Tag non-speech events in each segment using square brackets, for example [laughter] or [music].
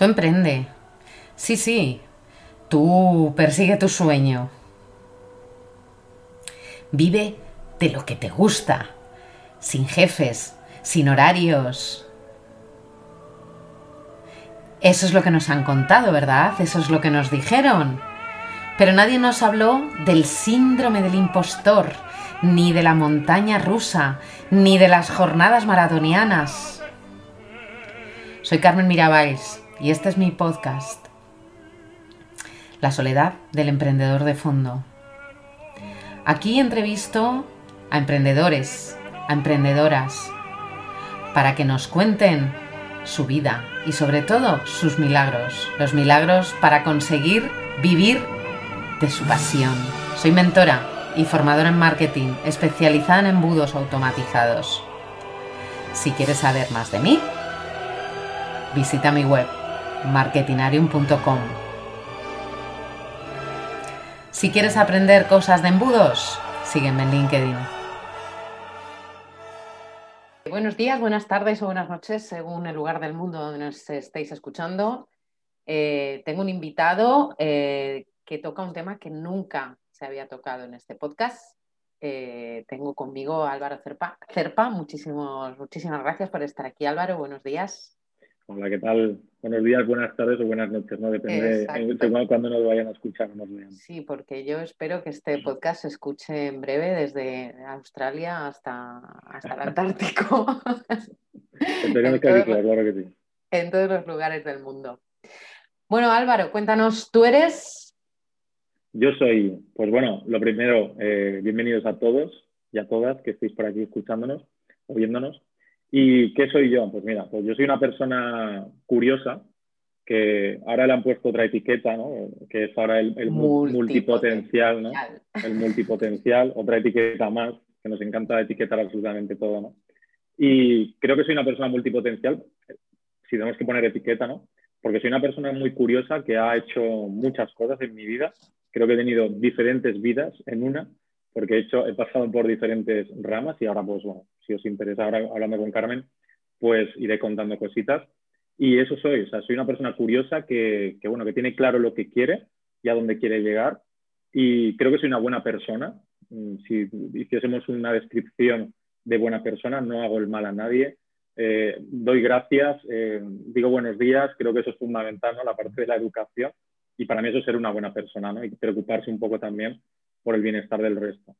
Tú emprende. Sí, sí. Tú persigue tu sueño. Vive de lo que te gusta. Sin jefes, sin horarios. Eso es lo que nos han contado, ¿verdad? Eso es lo que nos dijeron. Pero nadie nos habló del síndrome del impostor, ni de la montaña rusa, ni de las jornadas maratonianas. Soy Carmen Mirabais y este es mi podcast. La soledad del emprendedor de fondo. Aquí entrevisto a emprendedores, a emprendedoras, para que nos cuenten su vida y sobre todo sus milagros, los milagros para conseguir vivir de su pasión. Soy mentora y formadora en marketing, especializada en embudos automatizados. Si quieres saber más de mí, visita mi web marketinarium.com. Si quieres aprender cosas de embudos, sígueme en LinkedIn. Buenos días, buenas tardes o buenas noches, según el lugar del mundo donde nos estéis escuchando. Eh, tengo un invitado eh, que toca un tema que nunca se había tocado en este podcast. Eh, tengo conmigo a Álvaro Cerpa. Cerpa, muchísimas gracias por estar aquí, Álvaro. Buenos días. Hola, ¿qué tal? Buenos días, buenas tardes o buenas noches, ¿no? Depende de cuando nos vayan a escuchar nos vean. Sí, porque yo espero que este podcast se escuche en breve desde Australia hasta, hasta el Antártico. [laughs] Esperemos que claro que sí. En todos los lugares del mundo. Bueno, Álvaro, cuéntanos, ¿tú eres? Yo soy, pues bueno, lo primero, eh, bienvenidos a todos y a todas que estéis por aquí escuchándonos o viéndonos. ¿Y qué soy yo? Pues mira, pues yo soy una persona curiosa, que ahora le han puesto otra etiqueta, ¿no? que es ahora el, multipotencial, ¿no? el multipotencial, otra etiqueta más, que nos encanta etiquetar absolutamente todo. ¿no? Y creo que soy una persona multipotencial, si tenemos que poner etiqueta, ¿no? porque soy una persona muy curiosa que ha hecho muchas cosas en mi vida. Creo que he tenido diferentes vidas en una porque he, hecho, he pasado por diferentes ramas y ahora, pues bueno, si os interesa ahora hablando con Carmen, pues iré contando cositas. Y eso soy, o sea, soy una persona curiosa que, que, bueno, que tiene claro lo que quiere y a dónde quiere llegar. Y creo que soy una buena persona. Mm, si hiciésemos una descripción de buena persona, no hago el mal a nadie. Eh, doy gracias, eh, digo buenos días, creo que eso es fundamental, ¿no? La parte de la educación. Y para mí eso es ser una buena persona, ¿no? Y preocuparse un poco también por el bienestar del resto.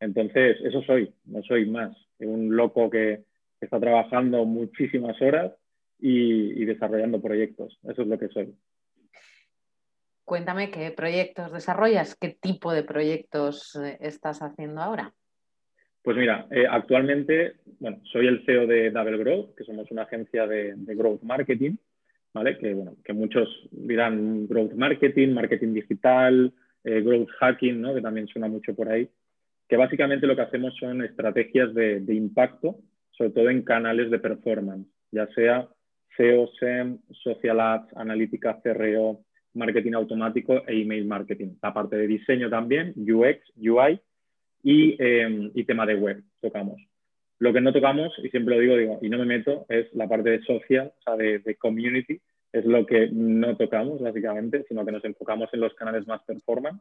Entonces, eso soy, no soy más un loco que está trabajando muchísimas horas y, desarrollando proyectos. Eso es lo que soy. Cuéntame qué proyectos desarrollas, qué tipo de proyectos eh, estás haciendo ahora. Pues mira, eh, actualmente bueno, soy el CEO de Double Growth, que somos una agencia de, growth marketing, ¿vale? Que, bueno, que muchos dirán growth marketing, marketing digital, eh, growth hacking, ¿no? que también suena mucho por ahí, que básicamente lo que hacemos son estrategias de, impacto, sobre todo en canales de performance, ya sea SEO, SEM, Social Ads, analítica CRO, marketing automático e email marketing. La parte de diseño también, UX, UI y, em, y tema de web tocamos. Lo que no tocamos, y siempre lo digo, digo, y no me meto, es la parte de social, o sea, de, de community, es lo que no tocamos básicamente, sino que nos enfocamos en los canales más performance.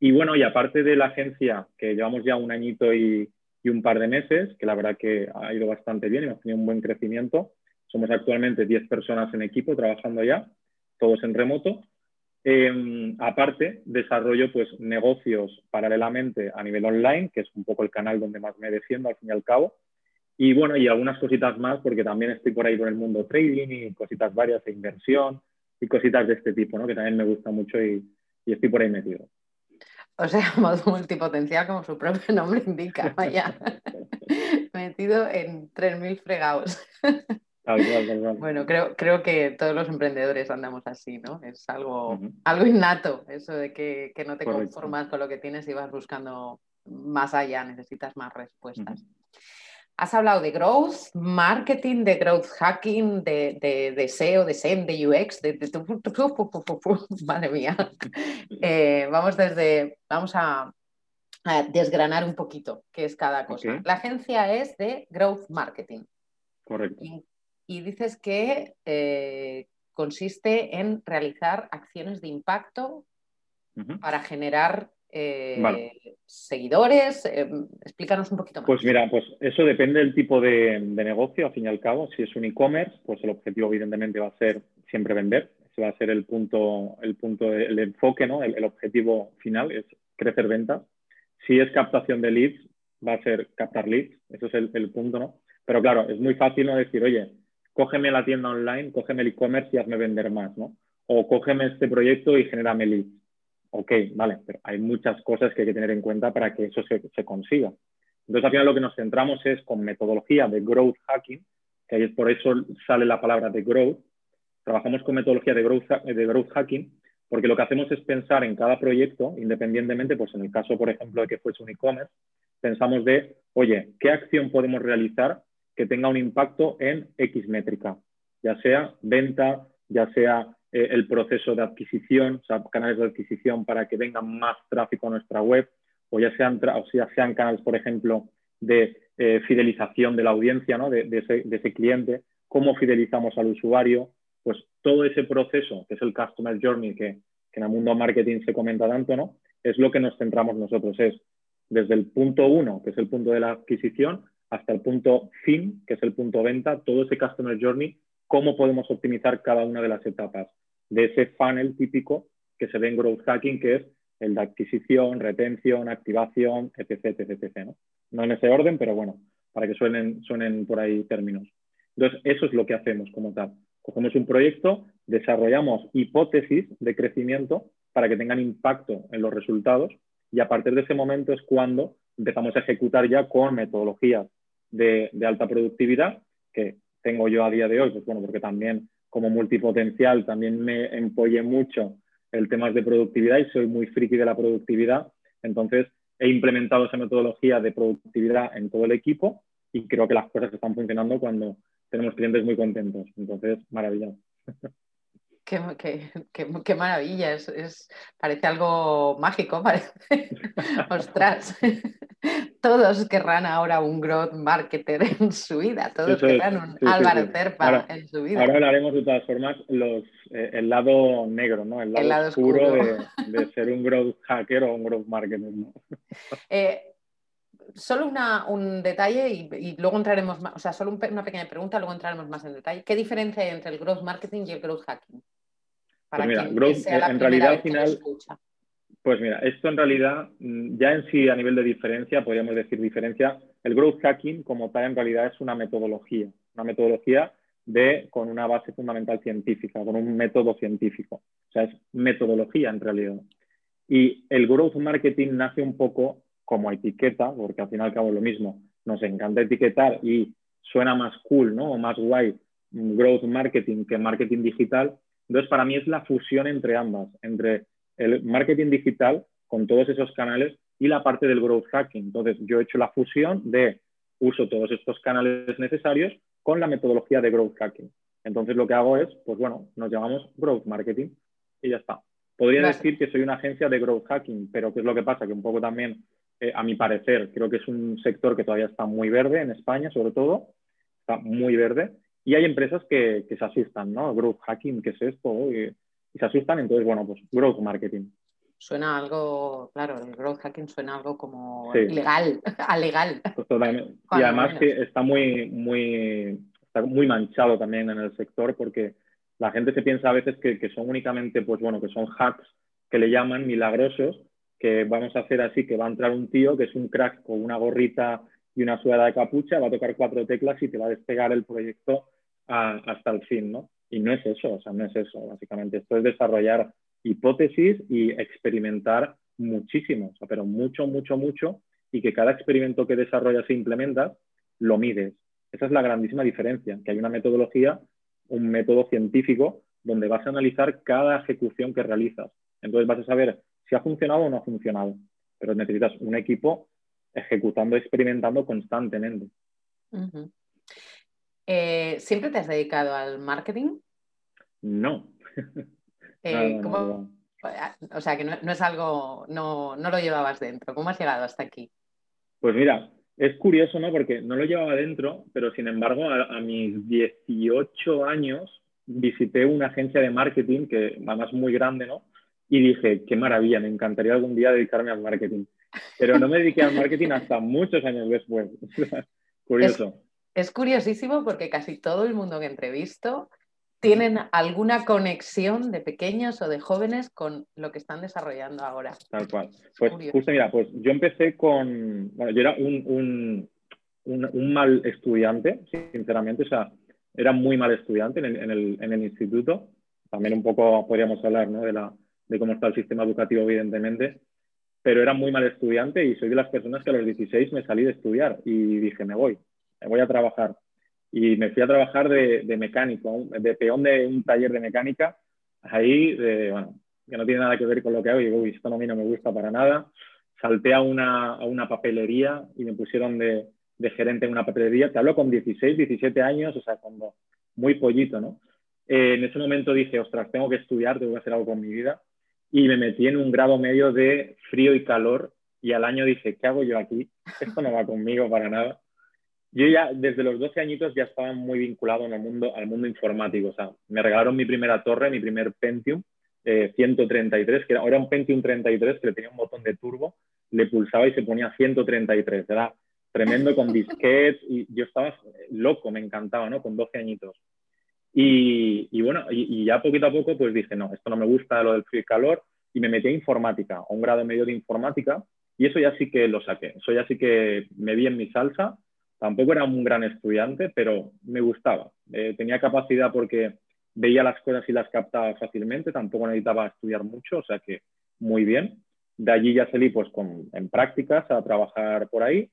Y bueno, y aparte de la agencia, que llevamos ya un añito y, un par de meses, que la verdad que ha ido bastante bien y hemos tenido un buen crecimiento, somos actualmente 10 personas en equipo trabajando ya, todos en remoto. Em, aparte, desarrollo pues, negocios paralelamente a nivel online, que es un poco el canal donde más me defiendo al fin y al cabo, y bueno, y algunas cositas más, porque también estoy por ahí con el mundo trading y cositas varias de inversión y cositas de este tipo, ¿no? Que también me gusta mucho y, estoy por ahí metido. O sea, [laughs] modo multipotencial, como su propio nombre indica, [laughs] vaya. metido en 3.000 fregados. Bueno, creo, creo que todos los emprendedores andamos así, ¿no? Es algo, algo innato, eso de que, no te conformas con lo que tienes y vas buscando más allá, necesitas más respuestas. Has hablado de growth, marketing, de growth hacking, de, de, SEO, de SEM, de UX, de, madre mía. [laughs] Eh, vamos desde, vamos a, desgranar un poquito qué es cada cosa. La agencia es de growth marketing. Correcto. Y, dices que eh, consiste en realizar acciones de impacto para generar eh, seguidores. Eh, explícanos un poquito más. Pues mira, pues eso depende del tipo de, negocio, al fin y al cabo. Si es un e-commerce, pues el objetivo evidentemente va a ser siempre vender. Ese va a ser el punto, el punto, el enfoque, ¿no? El, objetivo final es crecer ventas. Si es captación de leads, va a ser captar leads. Eso es el, el punto, ¿no? Pero claro, es muy fácil no decir, oye, cógeme la tienda online, cógeme el e-commerce y hazme vender más, ¿no? O cógeme este proyecto y genérame leads. Ok, vale, pero hay muchas cosas que hay que tener en cuenta para que eso se, consiga. Entonces, al final lo que nos centramos es con metodología de growth hacking, que es por eso sale la palabra de growth. Trabajamos con metodología de growth, de growth hacking porque lo que hacemos es pensar en cada proyecto, independientemente, pues en el caso, por ejemplo, de que fuese un e-commerce, pensamos de, oye, ¿qué acción podemos realizar que tenga un impacto en X métrica, ya sea venta, ya sea eh, el proceso de adquisición, o sea, canales de adquisición para que venga más tráfico a nuestra web, o ya sean, sean canales, por ejemplo, de eh, fidelización de la audiencia, ¿no? de, ese, cliente, cómo fidelizamos al usuario, pues todo ese proceso, que es el Customer Journey, que, que en el mundo marketing se comenta tanto, ¿no? es lo que nos centramos nosotros, es desde el punto uno, que es el punto de la adquisición, hasta el punto fin, que es el punto venta, todo ese Customer Journey, cómo podemos optimizar cada una de las etapas de ese funnel típico que se ve en Growth Hacking, que es el de adquisición, retención, activación, etc. etc, ¿no? no en ese orden, pero bueno, para que suenen, suenen por ahí términos. Entonces, eso es lo que hacemos como tal. Cogemos un proyecto, desarrollamos hipótesis de crecimiento para que tengan impacto en los resultados y a partir de ese momento es cuando empezamos a ejecutar ya con metodologías de, alta productividad, que tengo yo a día de hoy, pues bueno, porque también como multipotencial también me empollé mucho el tema de productividad y soy muy friki de la productividad. Entonces, he implementado esa metodología de productividad en todo el equipo y creo que las cosas están funcionando cuando tenemos clientes muy contentos. Entonces, maravilloso. [laughs] Qué, qué, maravilla, es, parece algo mágico, [laughs] parece. Ostras, [laughs] todos querrán ahora un growth marketer en su vida, todos querrán un Álvaro Cerpa en su vida. Ahora hablaremos de todas formas los, eh, el lado negro, ¿no? el lado, oscuro, De, ser un growth hacker o un growth marketer. [laughs] Eh, solo un detalle y, luego entraremos más, o sea, solo una pequeña pregunta, luego entraremos más en detalle. ¿Qué diferencia hay entre el growth marketing y el growth hacking? Para pues mira, growth, en realidad al final, pues mira, esto en realidad mm, ya en sí a nivel de diferencia, podríamos decir diferencia, el growth hacking como tal en realidad es una metodología, una metodología de, con una base fundamental científica, con un método científico. O sea, es metodología en realidad. Y el growth marketing nace un poco como etiqueta, porque al final y al cabo es lo mismo. Nos encanta etiquetar y suena más cool, ¿no? O más guay growth marketing que marketing digital, entonces, para mí es la fusión entre ambas, entre el marketing digital con todos esos canales y la parte del growth hacking. Entonces, yo he hecho la fusión de uso todos estos canales necesarios con la metodología de growth hacking. Entonces, lo que hago es, pues bueno, nos llamamos growth marketing y ya está. Podría decir que soy una agencia de growth hacking, pero ¿qué es lo que pasa? Que un poco también, eh, a mi parecer, creo que es un sector que todavía está muy verde en España, sobre todo, está muy verde y hay empresas que, se asustan, ¿no? Growth hacking, ¿qué es esto? Y, se asustan, entonces, bueno, pues growth marketing. Suena algo, claro, el growth hacking suena algo como ilegal, [laughs] alegal. Totalmente. [laughs] y además que está muy, muy, está muy manchado también en el sector porque la gente se piensa a veces que, que, son únicamente, pues bueno, que son hacks que le llaman milagrosos, que vamos a hacer así, que va a entrar un tío que es un crack con una gorrita y una sudada de capucha, va a tocar cuatro teclas y te va a despegar el proyecto hasta el fin, ¿no? Y no es eso, o sea, no es eso, básicamente. Esto es desarrollar hipótesis y experimentar muchísimo, o sea, pero mucho, mucho, mucho, y que cada experimento que desarrollas e implementas lo mides. Esa es la grandísima diferencia, que hay una metodología, un método científico, donde vas a analizar cada ejecución que realizas. Entonces vas a saber si ha funcionado o no ha funcionado, pero necesitas un equipo ejecutando, experimentando constantemente. Eh, ¿Siempre te has dedicado al marketing? No. [laughs] Eh, o sea, que no, es algo, no, lo llevabas dentro. ¿Cómo has llegado hasta aquí? Pues mira, es curioso, ¿no? Porque no lo llevaba dentro, pero sin embargo, a, mis 18 años visité una agencia de marketing que además muy grande, ¿no? Y dije, qué maravilla, me encantaría algún día dedicarme al marketing. Pero no me dediqué al marketing hasta muchos años después. [laughs] Curioso. Es, curiosísimo porque casi todo el mundo que entrevisto tienen alguna conexión de pequeños o de jóvenes con lo que están desarrollando ahora. Tal cual. Pues justo mira, pues yo empecé con, bueno, yo era un, un, mal estudiante, sinceramente, o sea, era muy mal estudiante en el, en el, instituto. También un poco podríamos hablar ¿no? de, la, de cómo está el sistema educativo, evidentemente, pero era muy mal estudiante y soy de las personas que a los 16 me salí de estudiar y dije, me voy, me voy a trabajar. Y me fui a trabajar de, mecánico, de peón de un taller de mecánica, ahí, que no tiene nada que ver con lo que hago, y digo, esto no, a no me gusta para nada. Salté a una, a una papelería y me pusieron de, de gerente en una papelería. Te hablo con 16, 17 años, o sea, cuando muy pollito, ¿no? Eh, en ese momento dije, ostras, tengo que estudiar, tengo que hacer algo con mi vida. Y me metí en un grado medio de frío y calor. Y al año dije, ¿qué hago yo aquí? Esto no va conmigo para nada. Yo ya desde los 12 añitos ya estaba muy vinculado en mundo, al mundo informático. O sea, me regalaron mi primera torre, mi primer Pentium, 133, eh, que era, un Pentium 33 que le tenía un botón de turbo, le pulsaba y se ponía 133. Era tremendo con disquets y yo estaba loco, me encantaba, ¿no? Con 12 añitos. Y, bueno, y, ya poquito a poco pues dije, no, esto no me gusta lo del frío y calor y me metí a informática, a un grado medio de informática y eso ya sí que lo saqué, eso ya sí que me vi en mi salsa. Tampoco era un gran estudiante, pero me gustaba. Eh, tenía capacidad porque veía las cosas y las captaba fácilmente, tampoco necesitaba estudiar mucho, o sea que muy bien. De allí ya salí pues con, en prácticas a trabajar por ahí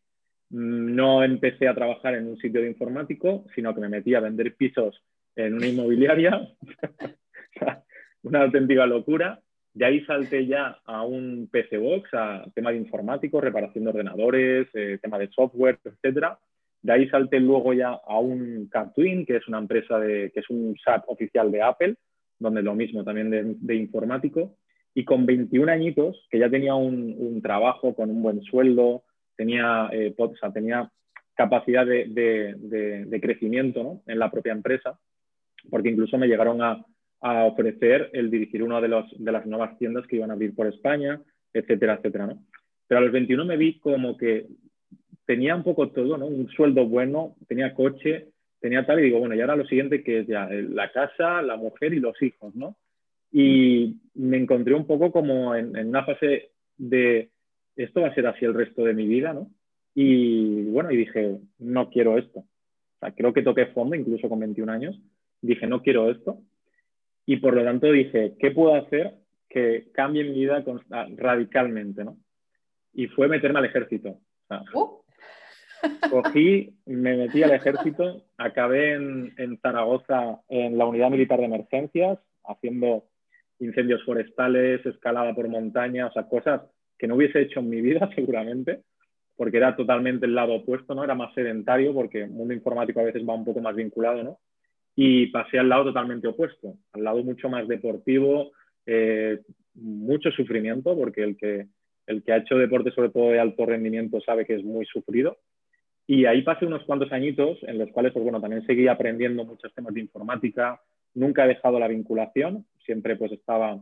no empecé a trabajar en un sitio de informático, sino que me metí a vender pisos en una inmobiliaria. [laughs] una auténtica locura. De ahí salté ya a un PC Box, a tema de informático, reparación de ordenadores, eh, tema de software, etc. De ahí salté luego ya a un CapTwin, que es una empresa de, que es un SAP oficial de Apple, donde lo mismo también de, informático. Y con 21 añitos, que ya tenía un, un trabajo con un buen sueldo, tenía, eh, tenía capacidad de, crecimiento en la propia empresa, porque incluso me llegaron a, ofrecer el dirigir una de, de las nuevas tiendas que iban a abrir por España, etcétera, etcétera. ¿no? Pero a los 21 me vi como que tenía un poco todo, ¿no? un sueldo bueno, tenía coche, tenía tal, y digo, bueno, y ahora lo siguiente que es ya la casa, la mujer y los hijos, ¿no? Y me encontré un poco como en una fase de, esto va a ser así el resto de mi vida, ¿no? Y bueno, y dije, no quiero esto. O sea, creo que toqué fondo, incluso con 21 años. Dije, no quiero esto. Y por lo tanto dije, ¿qué puedo hacer que cambie mi vida ah, radicalmente, ¿no? Y fue meterme al ejército. Uh. Cogí, me metí al ejército, acabé en, en Zaragoza en la unidad militar de emergencias, haciendo incendios forestales, escalada por montaña, o sea, cosas que no hubiese hecho en mi vida [laughs] seguramente, porque era totalmente el lado opuesto, ¿no? Era más sedentario porque el mundo informático a veces va un poco más vinculado, ¿no? Y pasé al lado totalmente opuesto, al lado mucho más deportivo, eh, mucho sufrimiento, porque el que, el que ha hecho deporte sobre todo de alto rendimiento sabe que es muy sufrido. Y ahí pasé unos cuantos añitos en los cuales, pues bueno, también seguí aprendiendo muchos temas de informática, nunca he dejado la vinculación, siempre pues estaba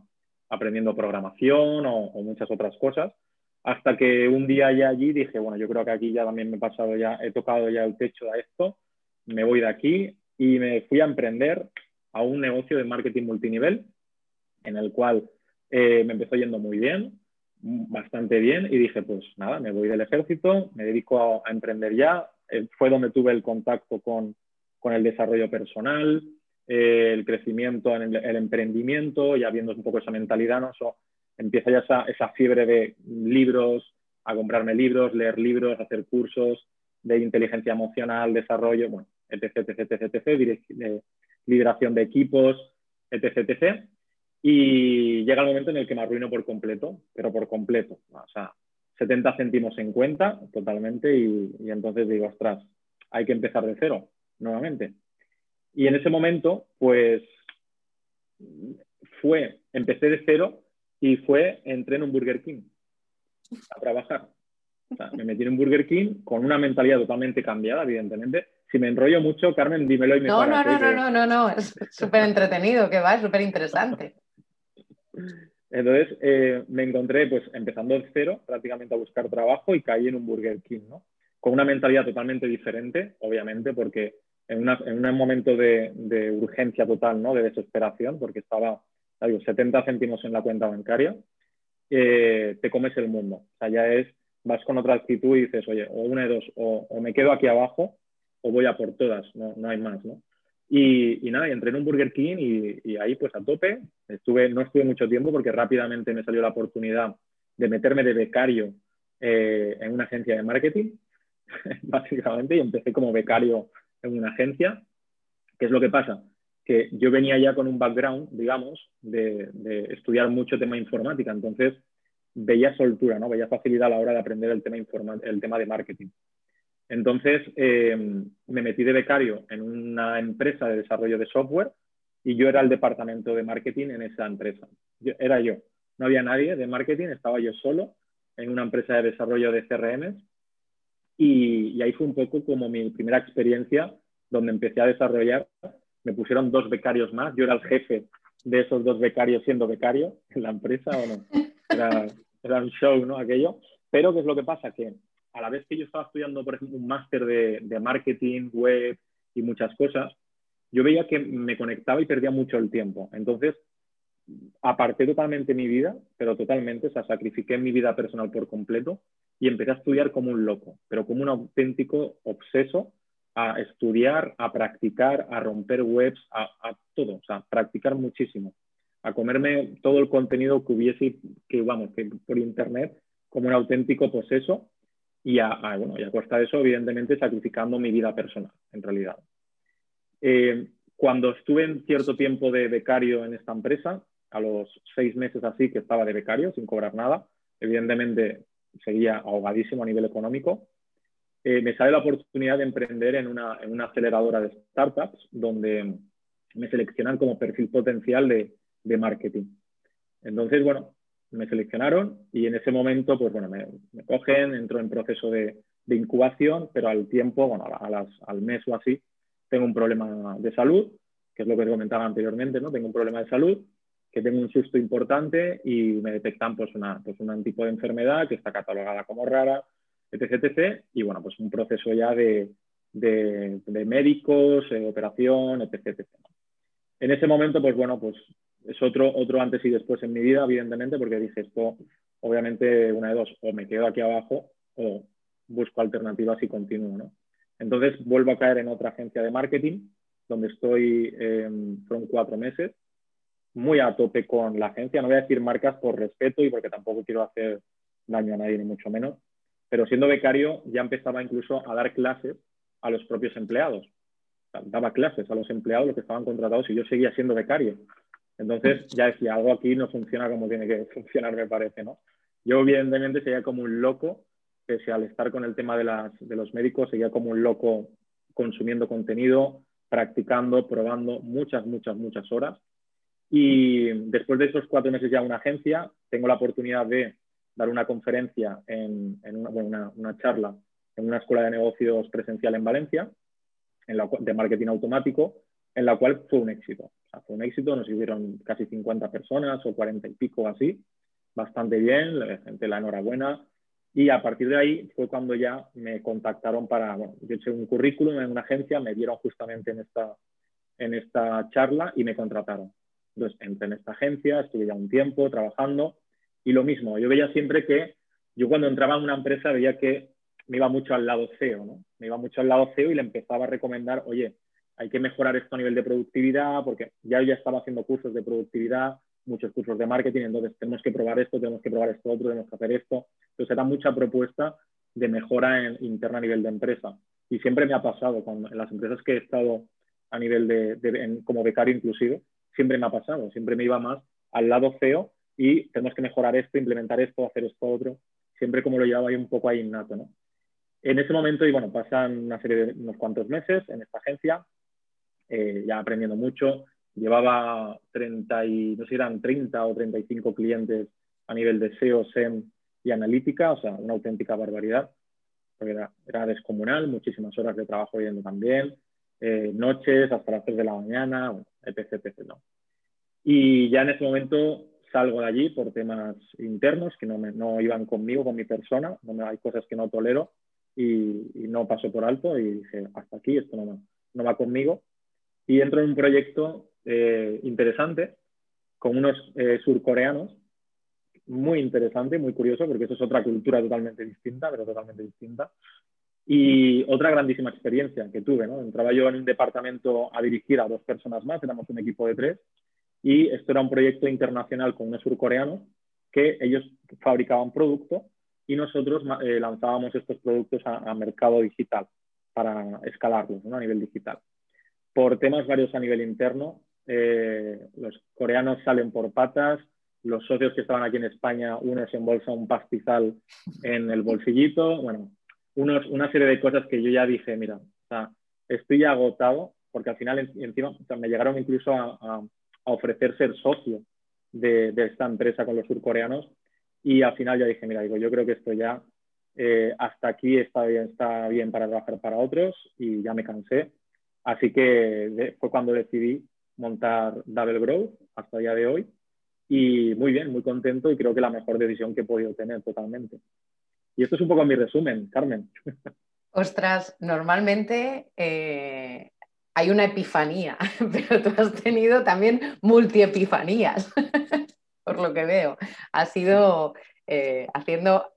aprendiendo programación o, muchas otras cosas, hasta que un día ya allí dije, bueno, yo creo que aquí ya también me he pasado ya, he tocado ya el techo a esto, me voy de aquí y me fui a emprender a un negocio de marketing multinivel, en el cual eh, me empezó yendo muy bien, bastante bien, y dije, pues nada, me voy del ejército, me dedico a, emprender ya. Eh, fue donde tuve el contacto con, con el desarrollo personal, eh, el crecimiento en el, emprendimiento, ya viendo un poco esa mentalidad, ¿no? empieza ya esa, esa, fiebre de libros, a comprarme libros, leer libros, hacer cursos de inteligencia emocional, desarrollo, bueno, etc, etc, etc, etc liberación de equipos, etc, etc. Y llega el momento en el que me arruino por completo, pero por completo. O sea, 70 céntimos en cuenta totalmente y, y entonces digo, ostras, hay que empezar de cero nuevamente. Y en ese momento, pues, fue, empecé de cero y fue, entré en un Burger King a trabajar. me metí en un Burger King con una mentalidad totalmente cambiada, evidentemente. Si me enrollo mucho, Carmen, dímelo y me No, no, no, no, no, no, no, es súper entretenido, que va, es súper interesante. Entonces eh, me encontré pues empezando de cero prácticamente a buscar trabajo y caí en un Burger King, ¿no? Con una mentalidad totalmente diferente, obviamente, porque en, un momento de, urgencia total, ¿no? De desesperación, porque estaba, digo, 70 céntimos en la cuenta bancaria, eh, te comes el mundo. O sea, ya es, vas con otra actitud y dices, oye, o una de dos, o, me quedo aquí abajo o voy a por todas, no, no hay más, ¿no? Y, nada, y entré en un Burger King y, ahí pues a tope. Estuve, no estuve mucho tiempo porque rápidamente me salió la oportunidad de meterme de becario eh, en una agencia de marketing, [laughs] básicamente, y empecé como becario en una agencia. ¿Qué es lo que pasa? Que yo venía ya con un background, digamos, de, estudiar mucho tema informática, entonces veía soltura, ¿no? Veía facilidad a la hora de aprender el tema, el tema de marketing. Entonces eh, me metí de becario en una empresa de desarrollo de software y yo era el departamento de marketing en esa empresa. era yo, no había nadie de marketing, estaba yo solo en una empresa de desarrollo de CRM y, y ahí fue un poco como mi primera experiencia donde empecé a desarrollar. Me pusieron dos becarios más, yo era el jefe de esos dos becarios siendo becario en la empresa, o no, era, era un show, ¿no? Aquello. Pero ¿qué es lo que pasa? Que a la vez que yo estaba estudiando, por ejemplo, un máster de, marketing, web y muchas cosas, yo veía que me conectaba y perdía mucho el tiempo. Entonces, aparté totalmente mi vida, pero totalmente, o sea, sacrifiqué mi vida personal por completo y empecé a estudiar como un loco, pero como un auténtico obseso a estudiar, a practicar, a romper webs, a, a todo, o sea, practicar muchísimo, a comerme todo el contenido que hubiese, que vamos, que por internet, como un auténtico poseso y a, bueno, y a costa de eso, evidentemente, sacrificando mi vida personal, en realidad. Eh, cuando estuve en cierto tiempo de becario en esta empresa, a los seis meses así que estaba de becario, sin cobrar nada, evidentemente seguía ahogadísimo a nivel económico, eh, me sale la oportunidad de emprender en una, en una, aceleradora de startups donde me seleccionan como perfil potencial de, de marketing. Entonces, bueno, me seleccionaron y en ese momento, pues bueno, me, cogen, entro en proceso de, incubación, pero al tiempo, bueno, a las, al mes o así, tengo un problema de salud, que es lo que comentaba anteriormente, ¿no? Tengo un problema de salud, que tengo un susto importante y me detectan pues, una, pues un tipo de enfermedad que está catalogada como rara, etc, etc. Y bueno, pues un proceso ya de, de, médicos, eh, operación, etc, etc. En ese momento, pues bueno, pues es otro, otro antes y después en mi vida, evidentemente, porque dije esto, obviamente, una de dos, o me quedo aquí abajo o busco alternativas y continúo, ¿no? Entonces vuelvo a caer en otra agencia de marketing, donde estoy, eh, fueron cuatro meses, muy a tope con la agencia. No voy a decir marcas por respeto y porque tampoco quiero hacer daño a nadie, ni mucho menos. Pero siendo becario ya empezaba incluso a dar clases a los propios empleados. daba clases a los empleados, los que estaban contratados, y yo seguía siendo becario. Entonces ya decía, algo aquí no funciona como tiene que [laughs] funcionar, me parece, ¿no? Yo evidentemente sería como un loco, pese al estar con el tema de, las, de los médicos, seguía como un loco consumiendo contenido, practicando, probando muchas, muchas, muchas horas. Y después de esos cuatro meses ya en una agencia, tengo la oportunidad de dar una conferencia, en, una, una, charla en una escuela de negocios presencial en Valencia, en la, de marketing automático, en la cual fue un éxito. fue un éxito, nos sirvieron casi 50 personas o 40 y pico así, bastante bien, la gente la enhorabuena. Y a partir de ahí fue cuando ya me contactaron para, yo eché un currículum en una agencia, me dieron justamente en esta, en esta charla y me contrataron. Entonces entré en esta agencia, estuve ya un tiempo trabajando y lo mismo, yo veía siempre que yo cuando entraba en una empresa veía que me iba mucho al lado CEO, ¿no? Me iba mucho al lado CEO y le empezaba a recomendar, oye, hay que mejorar esto a nivel de productividad, porque ya ya estaba haciendo cursos de productividad, muchos cursos de marketing, entonces tenemos que probar esto, tenemos que probar esto otro, tenemos que hacer esto. Entonces era mucha propuesta de mejora interna a nivel de empresa. Y siempre me ha pasado, con, las empresas que he estado a nivel de, como becario inclusive, siempre me ha pasado, siempre me iba más al lado feo y tenemos que mejorar esto, implementar esto, hacer esto otro, siempre como lo llevaba ahí un poco ahí innato, ¿no? En ese momento, y bueno, pasan una serie de unos cuantos meses en esta agencia, eh, ya aprendiendo mucho. Llevaba 30 y, no sé si eran 30 o 35 clientes a nivel de SEO, SEM y analítica, o sea, una auténtica barbaridad, porque era, descomunal, muchísimas horas de trabajo yendo también, eh, noches hasta las 3 de la mañana, etc, etc. ¿no? Y ya en ese momento salgo de allí por temas internos que no, me, no iban conmigo, con mi persona, me, hay cosas que no tolero y, no paso por alto y dije, hasta aquí, esto no, no va conmigo. Y entro en un proyecto eh, interesante con unos eh, surcoreanos, muy interesante, muy curioso, porque eso es otra cultura totalmente distinta, pero totalmente distinta. Y otra grandísima experiencia que tuve, ¿no? Entraba yo en un departamento a dirigir a dos personas más, éramos un equipo de tres, y esto era un proyecto internacional con unos surcoreanos que ellos fabricaban producto y nosotros eh, lanzábamos estos productos a, mercado digital para escalarlos a nivel digital. Por temas varios a nivel interno, eh, los coreanos salen por patas, los socios que estaban aquí en España, uno se embolsa un pastizal en el bolsillito, bueno, unos, una serie de cosas que yo ya dije, mira, estoy agotado, porque al final encima me llegaron incluso a, ofrecer ser socio de, esta empresa con los surcoreanos. Y al final ya dije, mira, digo, yo creo que esto ya eh, hasta aquí está bien, está bien para trabajar para otros y ya me cansé. Así que fue cuando decidí montar Double Growth hasta el día de hoy y muy bien, muy contento y creo que la mejor decisión que he podido tener totalmente. Y esto es un poco mi resumen, Carmen. [laughs] Ostras, normalmente eh, hay una epifanía, [laughs] pero tú has tenido también multiepifanías, [laughs] por lo que veo. Has ido eh, haciendo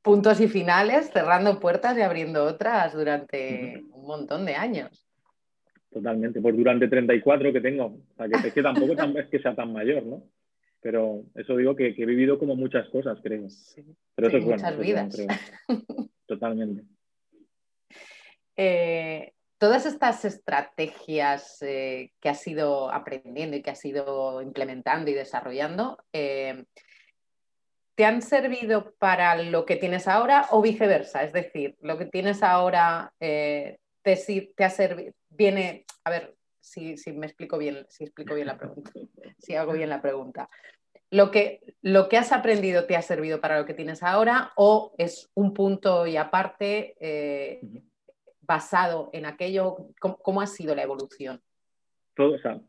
puntos y finales, cerrando puertas y abriendo otras durante un montón de años. Totalmente, pues durante 34 que tengo, o sea, que, es que [laughs] tampoco es que sea tan mayor, ¿no? Pero eso digo que, he vivido como muchas cosas, creo. Sí, Pero eso es bueno. Muchas vidas. [laughs] Totalmente. Eh, todas estas estrategias eh, que has ido aprendiendo y que has ido implementando y desarrollando, eh, ¿te han servido para lo que tienes ahora o viceversa? Es decir, lo que tienes ahora te, te ha servido, viene, a ver, si, me explico bien, si explico bien la pregunta, si hago bien la pregunta. Lo que, lo que has aprendido te ha servido para lo que tienes ahora o es un punto y aparte eh, basado en aquello, ¿cómo, ha sido la evolución? Todo, o sea,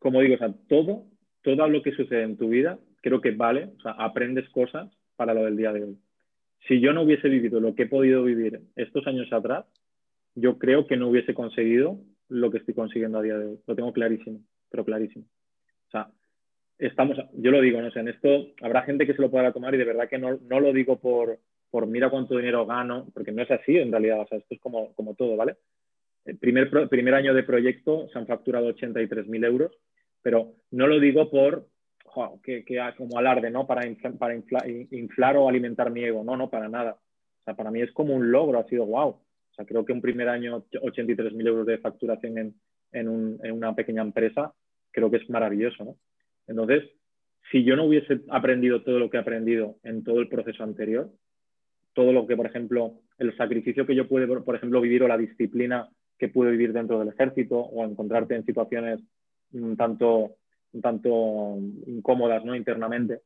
como digo, o sea, todo, todo lo que sucede en tu vida creo que vale, o sea, aprendes cosas para lo del día de hoy. Si yo no hubiese vivido lo que he podido vivir estos años atrás, yo creo que no hubiese conseguido lo que estoy consiguiendo a día de hoy. Lo tengo clarísimo, pero clarísimo. O sea, estamos, yo lo digo, no sé, en esto habrá gente que se lo pueda tomar y de verdad que no, no lo digo por, por mira cuánto dinero gano, porque no es así en realidad, o sea, esto es como, como todo, ¿vale? El primer, primer año de proyecto se han facturado 83.000 euros, pero no lo digo por que, que, como alarde, ¿no? Para, para inflar o alimentar mi ego, no, no, para nada. O sea, para mí es como un logro, ha sido wow. O sea, creo que un primer año 83.000 euros de facturación en, en, un, en, una pequeña empresa, creo que es maravilloso, ¿no? Entonces, si yo no hubiese aprendido todo lo que he aprendido en todo el proceso anterior, todo lo que, por ejemplo, el sacrificio que yo pude, por ejemplo, vivir o la disciplina que pude vivir dentro del ejército o encontrarte en situaciones un tanto, tanto incómodas ¿no? internamente,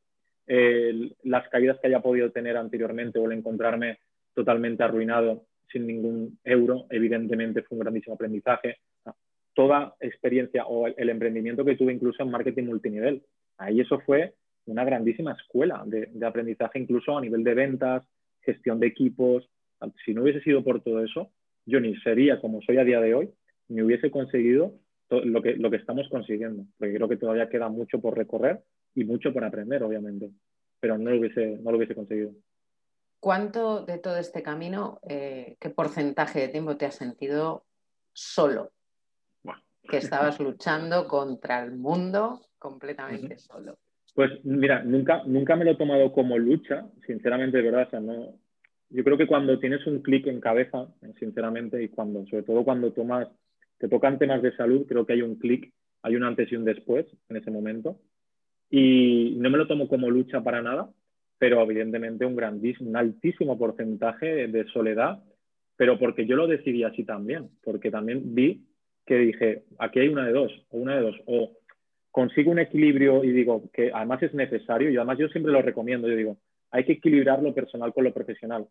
las caídas que haya podido tener anteriormente o el encontrarme totalmente arruinado sin ningún euro, evidentemente fue un grandísimo aprendizaje. Toda experiencia o el emprendimiento que tuve incluso en marketing multinivel, ahí eso fue una grandísima escuela de, aprendizaje incluso a nivel de ventas, gestión de equipos. Si no hubiese sido por todo eso, yo ni sería como soy a día de hoy, ni hubiese conseguido lo que, lo que estamos consiguiendo, porque creo que todavía queda mucho por recorrer y mucho por aprender, obviamente, pero no lo hubiese, no lo hubiese conseguido. ¿Cuánto de todo este camino, eh, qué porcentaje de tiempo te has sentido solo? Que estabas luchando contra el mundo completamente solo. Pues mira, nunca, nunca me lo he tomado como lucha, sinceramente, de verdad. no, yo creo que cuando tienes un clic en cabeza, sinceramente, y cuando, sobre todo cuando tomas, te tocan temas de salud, creo que hay un clic, hay un antes y un después en ese momento. Y no me lo tomo como lucha para nada, pero evidentemente un grandísimo, un altísimo porcentaje de soledad, pero porque yo lo decidí así también, porque también vi que dije, aquí hay una de dos, o una de dos, o consigo un equilibrio y digo que además es necesario, y además yo siempre lo recomiendo, yo digo, hay que equilibrar lo personal con lo profesional.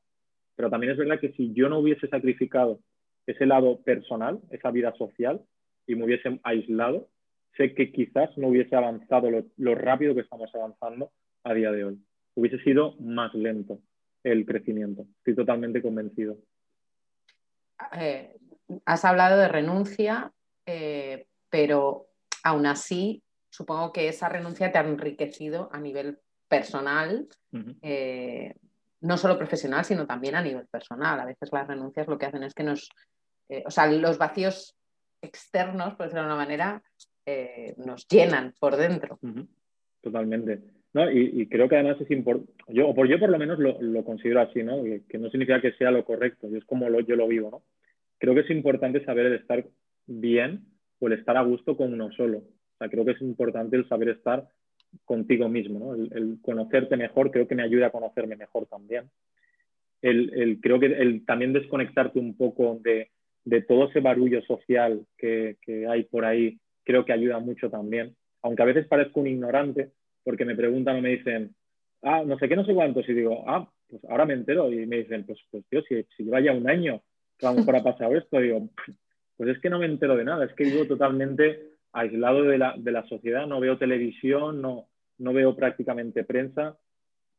Pero también es verdad que si yo no hubiese sacrificado ese lado personal, esa vida social, y me hubiese aislado, sé que quizás no hubiese avanzado lo, rápido que estamos avanzando a día de hoy. Hubiese sido más lento el crecimiento. Estoy totalmente convencido. Eh, has hablado de renuncia, eh, pero aún así supongo que esa renuncia te ha enriquecido a nivel personal, eh, no solo profesional, sino también a nivel personal. A veces las renuncias lo que hacen es que nos, o sea, los vacíos externos, por decirlo de una manera, nos llenan por dentro. Totalmente. No, y, creo que además es importante, yo, por yo por lo menos lo, considero así, ¿no? Que, no significa que sea lo correcto, y es como yo lo vivo, ¿no? Creo que es importante saber el estar bien o el estar a gusto con uno solo. O sea, creo que es importante el saber estar contigo mismo, ¿no? El, conocerte mejor creo que me ayuda a conocerme mejor también. El, creo que el también desconectarte un poco de, todo ese barullo social que, que hay por ahí, creo que ayuda mucho también. Aunque a veces parezco un ignorante, porque me preguntan o me dicen, ah, no sé qué, no sé cuántos, y digo, ah, pues ahora me entero, y me dicen, pues, pues tío, si, si lleva ya un año que a lo mejor ha pasado esto, digo, pues es que no me entero de nada, es que vivo totalmente aislado de la, de la sociedad, no veo televisión, no, no veo prácticamente prensa,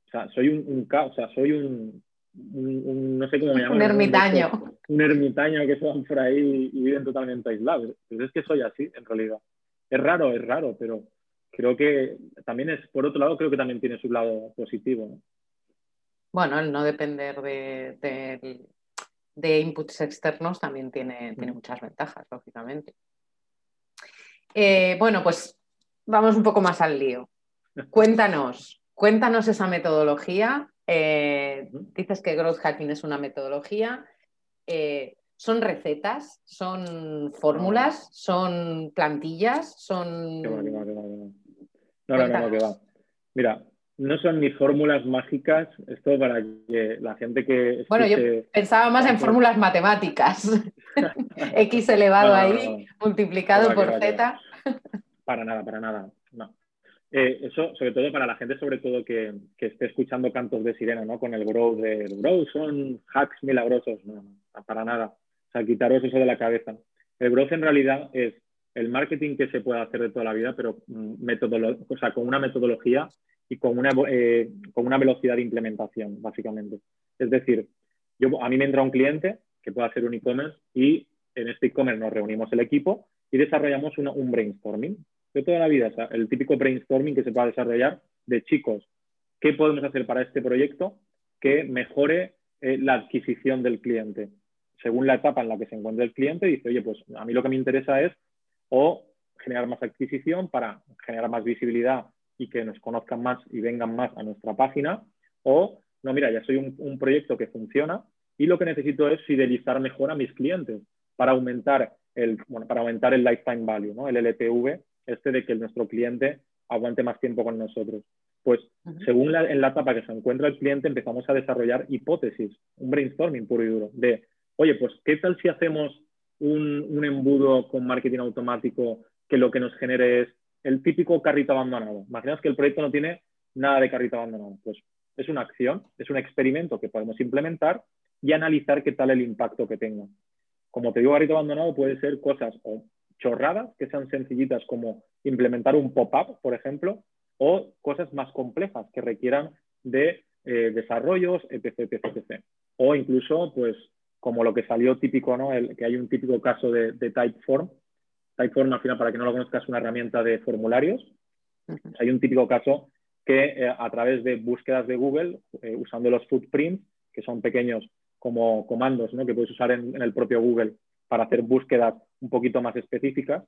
o sea, soy un, un o sea, soy un, no sé cómo me llaman. Un ermitaño. Un, ermitaño que se van por ahí y viven totalmente aislados. Pues es que soy así, en realidad. Es raro, es raro, pero, creo que también es, por otro lado, creo que también tiene su lado positivo. Bueno, el no depender de, de, inputs externos también tiene, tiene muchas ventajas, lógicamente. Eh, bueno, pues vamos un poco más al lío. [laughs] Cuéntanos, cuéntanos esa metodología. Eh, dices que growth hacking es una metodología. Eh, ¿Son recetas? ¿Son fórmulas? ¿Son plantillas? ¿Son...? No, no, no, que va. Mira, no son ni fórmulas mágicas, esto para que la gente que... Bueno, yo pensaba más en fórmulas matemáticas. [laughs] X elevado ahí, multiplicado por Z. Para nada, para nada. No. Eh, eso, sobre todo para la gente, sobre todo que, que, esté escuchando cantos de sirena, ¿no? Con el grow de grow, son hacks milagrosos. No, no, para nada. O sea, quitaros eso de la cabeza. El growth en realidad es el marketing que se puede hacer de toda la vida, pero mm, o sea, con una metodología y con una, eh, con una velocidad de implementación, básicamente. Es decir, yo, a mí me entra un cliente que puede hacer un e-commerce y en este e-commerce nos reunimos el equipo y desarrollamos un brainstorming de toda la vida, o sea, el típico brainstorming que se puede desarrollar de chicos, ¿qué podemos hacer para este proyecto que mejore eh, la adquisición del cliente? según la etapa en la que se encuentra el cliente, dice, oye, pues a mí lo que me interesa es o generar más adquisición para generar más visibilidad y que nos conozcan más y vengan más a nuestra página, o no, mira, ya soy un, proyecto que funciona y lo que necesito es fidelizar mejor a mis clientes para aumentar el, bueno, para aumentar el lifetime value, ¿no? el LTV, este de que nuestro cliente aguante más tiempo con nosotros. Pues según la, en la etapa que se encuentra el cliente empezamos a desarrollar hipótesis, un brainstorming puro y duro, de oye, pues ¿qué tal si hacemos un, embudo con marketing automático que lo que nos genere es el típico carrito abandonado? Imaginaos que el proyecto no tiene nada de carrito abandonado. Pues es una acción, es un experimento que podemos implementar y analizar qué tal el impacto que tenga. Como te digo, carrito abandonado puede ser cosas o chorradas que sean sencillitas como implementar un pop-up, por ejemplo, o cosas más complejas que requieran de eh, desarrollos, etc, etc, etc. O incluso, pues, como lo que salió típico, ¿no? El, que hay un típico caso de, Typeform. Typeform, al final, para que no lo conozcas, es una herramienta de formularios. Hay un típico caso que eh, a través de búsquedas de Google, eh, usando los footprints, que son pequeños como comandos ¿no? que puedes usar en, el propio Google para hacer búsquedas un poquito más específicas,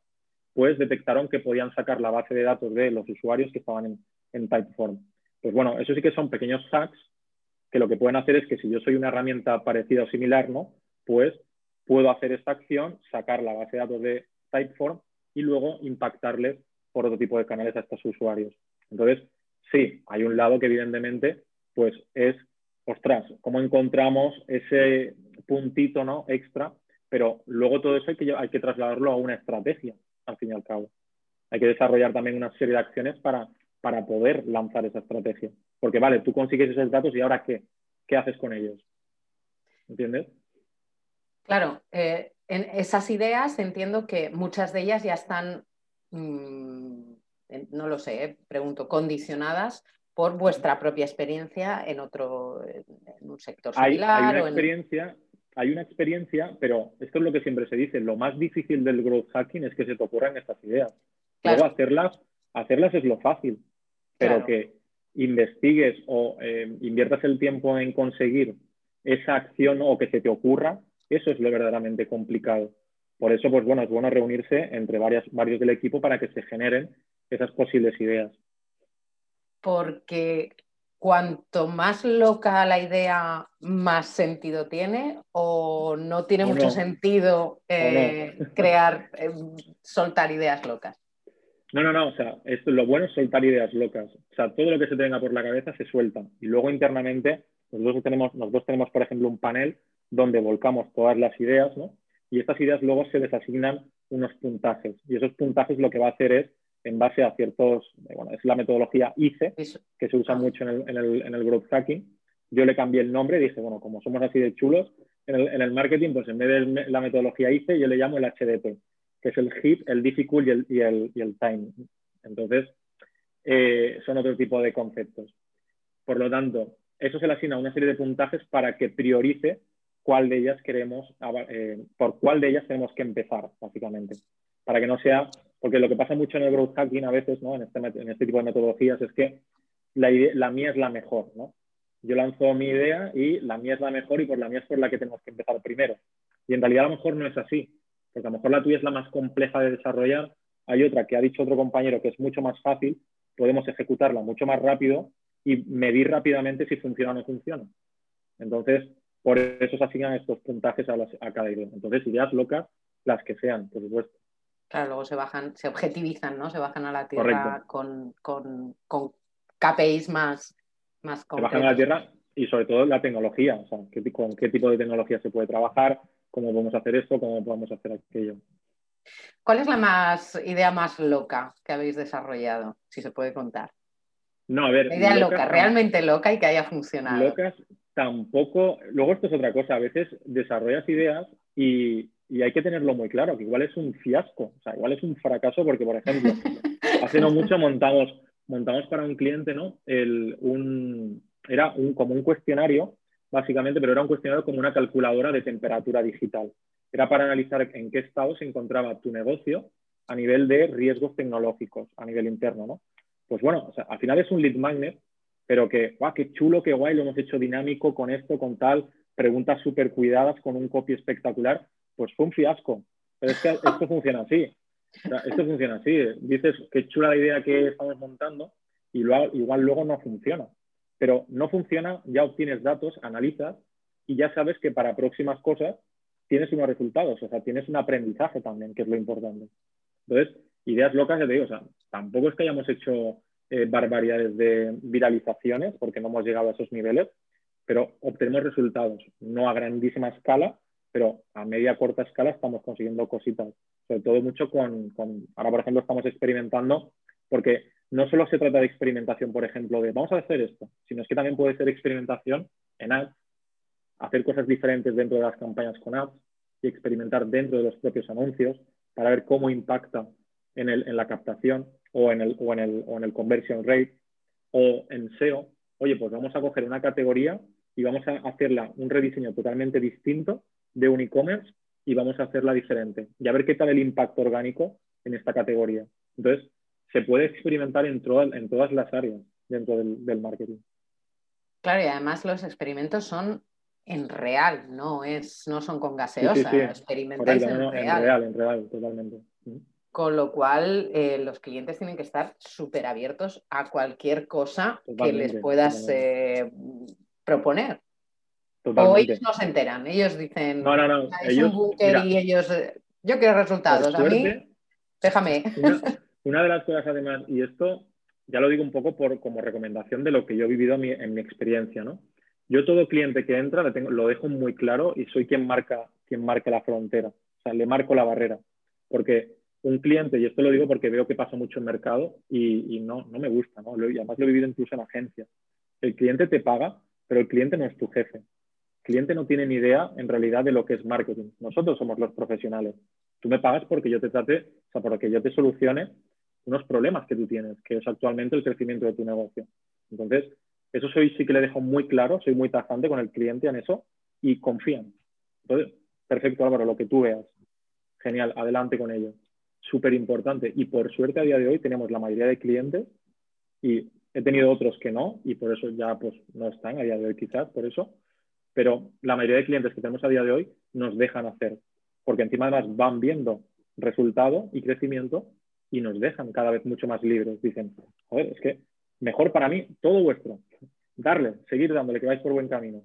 pues detectaron que podían sacar la base de datos de los usuarios que estaban en, en Typeform. Pues bueno, eso sí que son pequeños hacks que lo que pueden hacer es que si yo soy una herramienta parecida o similar, ¿no? Pues puedo hacer esta acción, sacar la base de datos de Typeform y luego impactarles por otro tipo de canales a estos usuarios. Entonces, sí, hay un lado que evidentemente pues es, ostras, cómo encontramos ese puntito ¿no? extra, pero luego todo eso hay que, trasladarlo a una estrategia, al fin y al cabo. Hay que desarrollar también una serie de acciones para, para poder lanzar esa estrategia. Porque vale, tú consigues esos datos y ahora qué? ¿Qué haces con ellos? ¿Entiendes? Claro, eh, en esas ideas entiendo que muchas de ellas ya están, mm, no lo sé, eh, pregunto, condicionadas por vuestra propia experiencia en otro, en un sector similar. Hay, una experiencia, hay una experiencia, pero esto es lo que siempre se dice, lo más difícil del growth hacking es que se te ocurran estas ideas. Luego hacerlas, hacerlas es lo fácil, pero que investigues o eh, inviertas el tiempo en conseguir esa acción o que se te ocurra, eso es lo verdaderamente complicado. Por eso, pues bueno, es bueno reunirse entre varias, varios del equipo para que se generen esas posibles ideas. Porque cuanto más loca la idea, más sentido tiene o no tiene mucho sentido eh, crear, eh, soltar ideas locas. No, no, no, o sea, esto, lo bueno es soltar ideas locas. O sea, todo lo que se te venga por la cabeza se suelta. Y luego internamente, nosotros tenemos, nosotros tenemos, por ejemplo, un panel donde volcamos todas las ideas, ¿no? Y estas ideas luego se les asignan unos puntajes. Y esos puntajes lo que va a hacer es, en base a ciertos, bueno, es la metodología ICE, que se usa ah. mucho en el, en, el, en el growth hacking. Yo le cambié el nombre y dije, bueno, como somos así de chulos, en el, en el marketing, pues en vez de la metodología ICE, yo le llamo el HDP, que es el hit, el difficult y el, time. Entonces, eh, son otro tipo de conceptos. Por lo tanto, eso se le asigna una serie de puntajes para que priorice cuál de ellas queremos, eh, por cuál de ellas tenemos que empezar, básicamente. Para que no sea, porque lo que pasa mucho en el growth hacking a veces, ¿no? en, este, este tipo de metodologías, es que la, la mía es la mejor, ¿no? Yo lanzo mi idea y la mía es la mejor y por la mía es por la que tenemos que empezar primero. Y en realidad a lo mejor no es así, porque a lo mejor la tuya es la más compleja de desarrollar. Hay otra que ha dicho otro compañero que es mucho más fácil, podemos ejecutarla mucho más rápido y medir rápidamente si funciona o no funciona. Entonces, por eso se asignan estos puntajes a, cada idea. Entonces, ideas locas, las que sean, por supuesto. Claro, luego se bajan, se objetivizan, ¿no? Se bajan a la tierra con, con, con, KPIs más, más Se bajan a la tierra y sobre todo la tecnología, o sea, con qué tipo de tecnología se puede trabajar, cómo podemos hacer esto, cómo podemos hacer aquello. ¿Cuál es la más, idea más loca que habéis desarrollado, si se puede contar? No, a ver. idea loca, realmente loca y que haya funcionado. Locas tampoco. Luego, esto es otra cosa. A veces desarrollas ideas y, hay que tenerlo muy claro, que igual es un fiasco, o sea, igual es un fracaso, porque, por ejemplo, [laughs] hace no mucho montamos, montamos para un cliente, ¿no? El, un, era un, como un cuestionario, básicamente, pero era un cuestionario como una calculadora de temperatura digital. Era para analizar en qué estado se encontraba tu negocio a nivel de riesgos tecnológicos, a nivel interno, ¿no? Pues bueno, al final es un lead magnet, pero que, guau, qué chulo, qué guay, lo hemos hecho dinámico con esto, con tal, preguntas súper cuidadas, con un copy espectacular, pues fue un fiasco. Pero es que esto funciona así. esto funciona así. Dices, qué chula la idea que estamos montando y igual luego no funciona. Pero no funciona, ya obtienes datos, analizas y ya sabes que para próximas cosas tienes unos resultados, o sea, tienes un aprendizaje también, que es lo importante. Entonces, ideas locas, ya te digo, o sea, tampoco es que hayamos hecho eh, barbaridades de viralizaciones, porque no hemos llegado a esos niveles, pero obtenemos resultados, no a grandísima escala, pero a media corta escala estamos consiguiendo cositas, sobre todo mucho con, con, ahora por ejemplo estamos experimentando, porque no solo se trata de experimentación, por ejemplo, de vamos a hacer esto, sino es que también puede ser experimentación en ads, hacer cosas diferentes dentro de las campañas con ads y experimentar dentro de los propios anuncios para ver cómo impacta en, el, en la captación o en, el, o, en el, o en el conversion rate o en SEO. Oye, pues vamos a coger una categoría y vamos a hacerla un rediseño totalmente distinto de un e-commerce y vamos a hacerla diferente y a ver qué tal el impacto orgánico en esta categoría. Entonces, se puede experimentar en, en todas las áreas dentro del, marketing. Claro, y además los experimentos son en real, no, es, no son con gaseosa, experimentáis en, real. en real. En real, totalmente. Con lo cual, eh, los clientes tienen que estar súper abiertos a cualquier cosa que les puedas eh, proponer. O ellos no se enteran, ellos dicen, no, no, no. es un búnker y ellos, eh, yo quiero resultados, a mí, déjame. Una, de las cosas además, y esto ya lo digo un poco por, como recomendación de lo que yo he vivido en mi, experiencia, ¿no? Yo todo cliente que entra lo, dejo muy claro y soy quien marca, quien marca la frontera, o sea, le marco la barrera, porque un cliente, y esto lo digo porque veo que pasa mucho en mercado y, no, no me gusta, ¿no? y además lo he vivido incluso en agencias. el cliente te paga, pero el cliente no es tu jefe. El cliente no tiene ni idea en realidad de lo que es marketing. Nosotros somos los profesionales. Tú me pagas porque yo te trate, o sea, porque yo te solucione unos problemas que tú tienes, que es actualmente el crecimiento de tu negocio. Entonces, eso soy, sí que le dejo muy claro, soy muy tajante con el cliente en eso y confían. Entonces, perfecto Álvaro, lo que tú veas. Genial, adelante con ello. Súper importante. Y por suerte a día de hoy tenemos la mayoría de clientes y he tenido otros que no y por eso ya pues no están a día de hoy quizás, por eso. Pero la mayoría de clientes que tenemos a día de hoy nos dejan hacer, porque encima además van viendo resultado y crecimiento y nos dejan cada vez mucho más libres. Dicen, joder, es que mejor para mí, todo vuestro. Darle, seguir dándole, que vais por buen camino.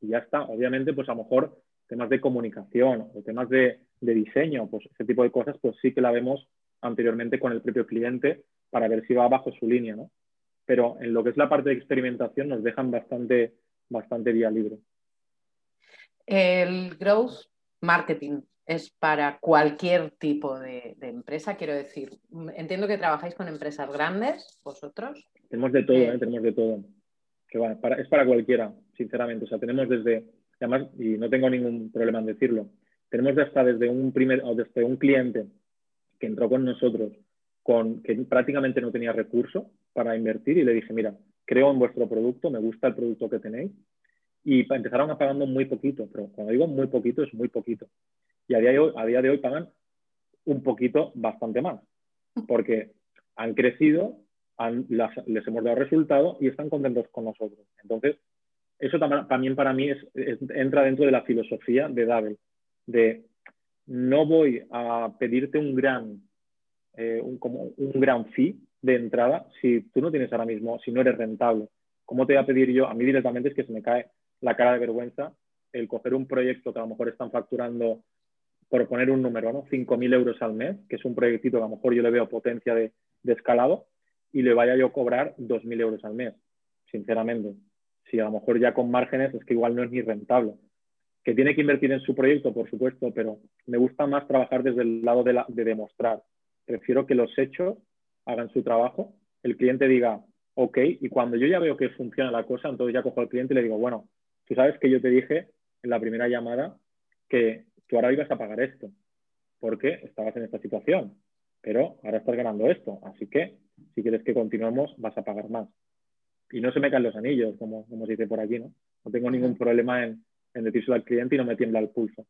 Y ya está. Obviamente, pues a lo mejor temas de comunicación o temas de, diseño, pues ese tipo de cosas, pues sí que la vemos anteriormente con el propio cliente para ver si va bajo su línea, ¿no? Pero en lo que es la parte de experimentación nos dejan bastante, bastante vía libre. El growth marketing es para cualquier tipo de, empresa, quiero decir. Entiendo que trabajáis con empresas grandes, vosotros. Tenemos de todo, eh, ¿eh? tenemos de todo. Que es para cualquiera, sinceramente. O sea, tenemos desde, además, y no tengo ningún problema en decirlo, tenemos hasta desde un primer, o desde un cliente que entró con nosotros, con, que prácticamente no tenía recurso para invertir y le dije, mira, creo en vuestro producto, me gusta el producto que tenéis. Y empezaron a pagando muy poquito, pero cuando digo muy poquito es muy poquito y a día, de hoy, a día de hoy pagan un poquito bastante más, porque han crecido, les hemos dado resultados y están contentos con nosotros. Entonces, eso también para mí es, entra dentro de la filosofía de Dabel, de no voy a pedirte un gran, eh, un, como un gran fee de entrada si tú no tienes ahora mismo, si no eres rentable. ¿Cómo te voy a pedir yo? A mí directamente es que se me cae la cara de vergüenza el coger un proyecto que a lo mejor están facturando por poner un número, ¿no? 5.000 euros al mes, que es un proyectito que a lo mejor yo le veo potencia de, escalado, y le vaya yo a cobrar 2.000 euros al mes, sinceramente. Si a lo mejor ya con márgenes es que igual no es ni rentable. Que tiene que invertir en su proyecto, por supuesto, pero me gusta más trabajar desde el lado de, de demostrar. Prefiero que los hechos hagan su trabajo, el cliente diga, ok, y cuando yo ya veo que funciona la cosa, entonces ya cojo al cliente y le digo, bueno, tú sabes que yo te dije en la primera llamada que tú ahora ibas a pagar esto, porque estabas en esta situación, pero ahora estás ganando esto, así que si quieres que continuemos, vas a pagar más. Y no se me caen los anillos, como, como se dice por aquí, ¿no? No tengo ningún problema en, en decírselo al cliente y no me tiembla el pulso.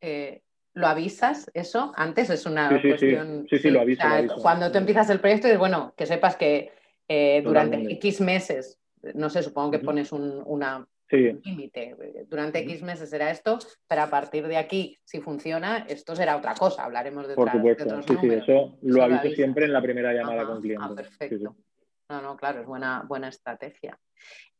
Eh, ¿Lo avisas eso? Antes es una sí, sí, cuestión... Sí, sí, lo, aviso, Cuando tú empiezas el proyecto, es bueno, que sepas que eh, durante X meses, no sé, supongo que pones un, una límite. Durante X meses será esto, pero a partir de aquí, si funciona, esto será otra cosa. Hablaremos de, Por supuesto, sí, sí, eso lo aviso siempre en la primera llamada con cliente. Ah, perfecto. No, no, claro, es buena, buena estrategia.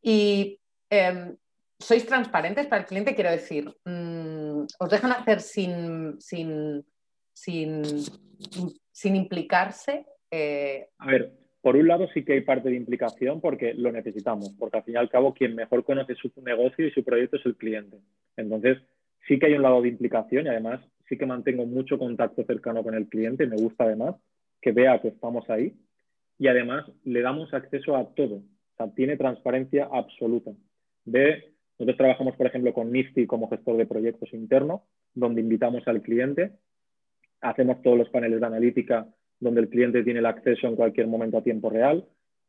Y em, sois transparentes para el cliente, quiero decir, mm, os dejan hacer sin, sin, sin, sin implicarse. Eh, a ver, por un lado sí que hay parte de implicación porque lo necesitamos, porque al fin y al cabo quien mejor conoce su negocio y su proyecto es el cliente. Entonces sí que hay un lado de implicación y además sí que mantengo mucho contacto cercano con el cliente, me gusta además que vea que estamos ahí y además le damos acceso a todo, o sea, tiene transparencia absoluta. De, nosotros trabajamos, por ejemplo, con Nifty como gestor de proyectos interno, donde invitamos al cliente, hacemos todos los paneles de analítica donde el cliente tiene el acceso en cualquier momento a tiempo real.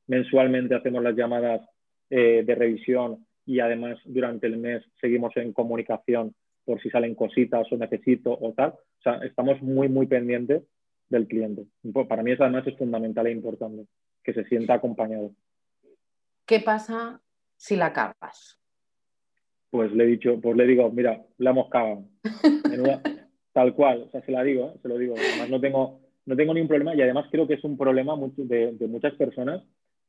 Mensualmente hacemos las llamadas eh, de revisión y además durante el mes seguimos en comunicación por si salen cositas o necesito o tal. O sea, estamos muy, muy pendientes del cliente. Para mí eso además es fundamental e importante, que se sienta acompañado. ¿Qué pasa si la cagas? Pues le he dicho, pues le digo, mira, la hemos cagado. [laughs] tal cual, o sea, se la digo, se lo digo. Además no tengo, no tengo ningún problema y además creo que es un problema de, muchas personas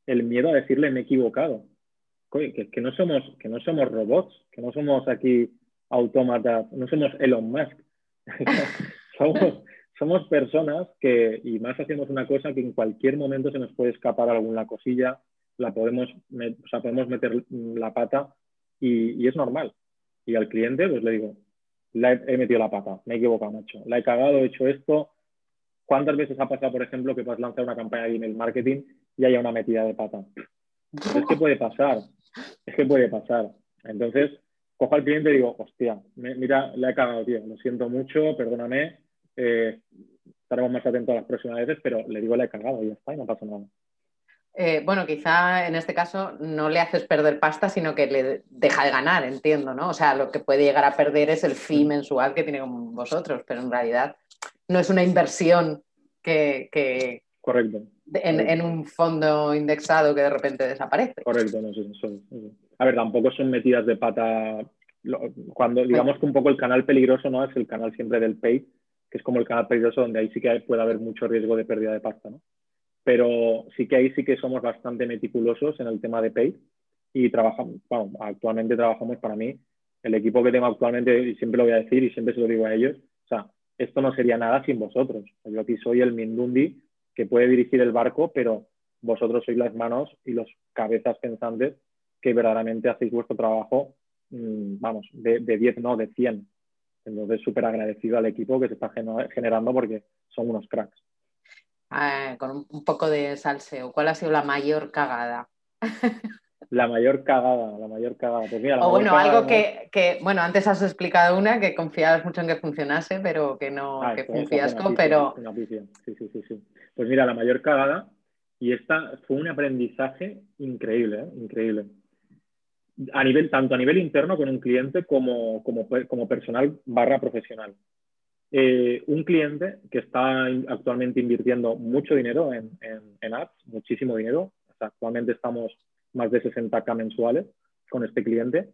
el miedo a decirle me he equivocado. Que, no somos, que no somos robots, que no somos aquí autómatas, no somos Elon Musk. [laughs] somos, personas que, y más hacemos una cosa que en cualquier momento se nos puede escapar alguna cosilla, la podemos, o sea, podemos meter la pata y, es normal. Y al cliente, pues le digo, la he, he, metido la pata, me he equivocado, macho, la he cagado, he hecho esto, ¿Cuántas veces ha pasado, por ejemplo, que a lanzar una campaña de email marketing y haya una metida de pata? es que puede pasar, es que puede pasar. Entonces, cojo al cliente y digo, hostia, mira, le he cagado, tío, lo siento mucho, perdóname, eh, estaremos más atentos las próximas veces, pero le digo, le he cagado y ya está, y no pasa nada. Eh, bueno, quizá en este caso no le haces perder pasta, sino que le deja de ganar, entiendo, ¿no? O sea, lo que puede llegar a perder es el fee mensual que tiene con vosotros, pero en realidad no es una inversión que, Correcto. En, un fondo indexado que de repente desaparece. Correcto, no sé, A ver, tampoco son metidas de pata. Cuando digamos que un poco el canal peligroso no es el canal siempre del pay, que es como el canal peligroso donde ahí sí que puede haber mucho riesgo de pérdida de pasta, ¿no? pero sí que ahí sí que somos bastante meticulosos en el tema de pay y trabajamos, bueno, actualmente trabajamos para mí, el equipo que tengo actualmente, y siempre lo voy a decir y siempre se lo digo a ellos, o sea, esto no sería nada sin vosotros. Yo aquí soy el Mindundi que puede dirigir el barco, pero vosotros sois las manos y los cabezas pensantes que verdaderamente hacéis vuestro trabajo, mm, vamos, de, de 10, no, de 100. Entonces, súper agradecido al equipo que se está generando porque son unos cracks. Eh, con un, poco de salseo, ¿cuál ha sido la mayor cagada? [laughs] La mayor cagada, la mayor cagada. Pues o bueno, algo que, bueno, antes has explicado una que confiabas mucho en que funcionase, pero que no, ah, que fue un fiasco, pero... Sí, sí, sí, sí. Pues mira, la mayor cagada, y esta fue un aprendizaje increíble, ¿eh? increíble. A nivel, tanto a nivel interno con un cliente como, como, como personal barra profesional. Eh, un cliente que está actualmente invirtiendo mucho dinero en, en, ads, muchísimo dinero. actualmente estamos más de 60k mensuales con este cliente.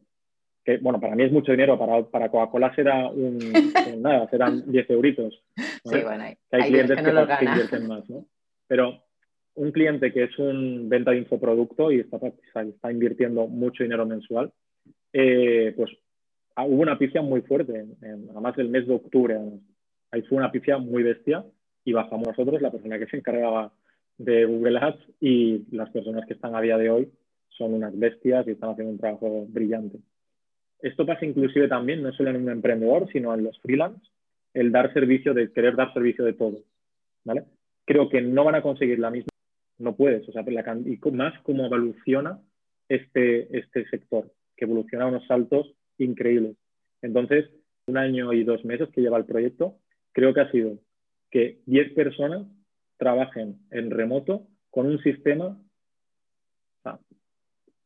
Que, bueno, para mí es mucho dinero, para, para Coca-Cola será un, [laughs] nada, serán 10 euritos. Sí, bueno, hay, clientes que, invierten más, ¿no? Pero un cliente que es un venta de infoproducto y está, está invirtiendo mucho dinero mensual, eh, pues Ah, hubo una pifia muy fuerte, en, además el mes de octubre. Ahí fue una pifia muy bestia y bajamos nosotros, la persona que se encargaba de Google Ads y las personas que están a día de hoy son unas bestias y están haciendo un trabajo brillante. Esto pasa inclusive también, no solo en un emprendedor, sino en los freelance, el dar servicio, de querer dar servicio de todo. ¿vale? Creo que no van a conseguir la misma, no puedes, o sea, y más cómo evoluciona este, este sector, que evoluciona a unos saltos increíbles. Entonces, un año y dos meses que lleva el proyecto, creo que ha sido que 10 personas trabajen en remoto con un sistema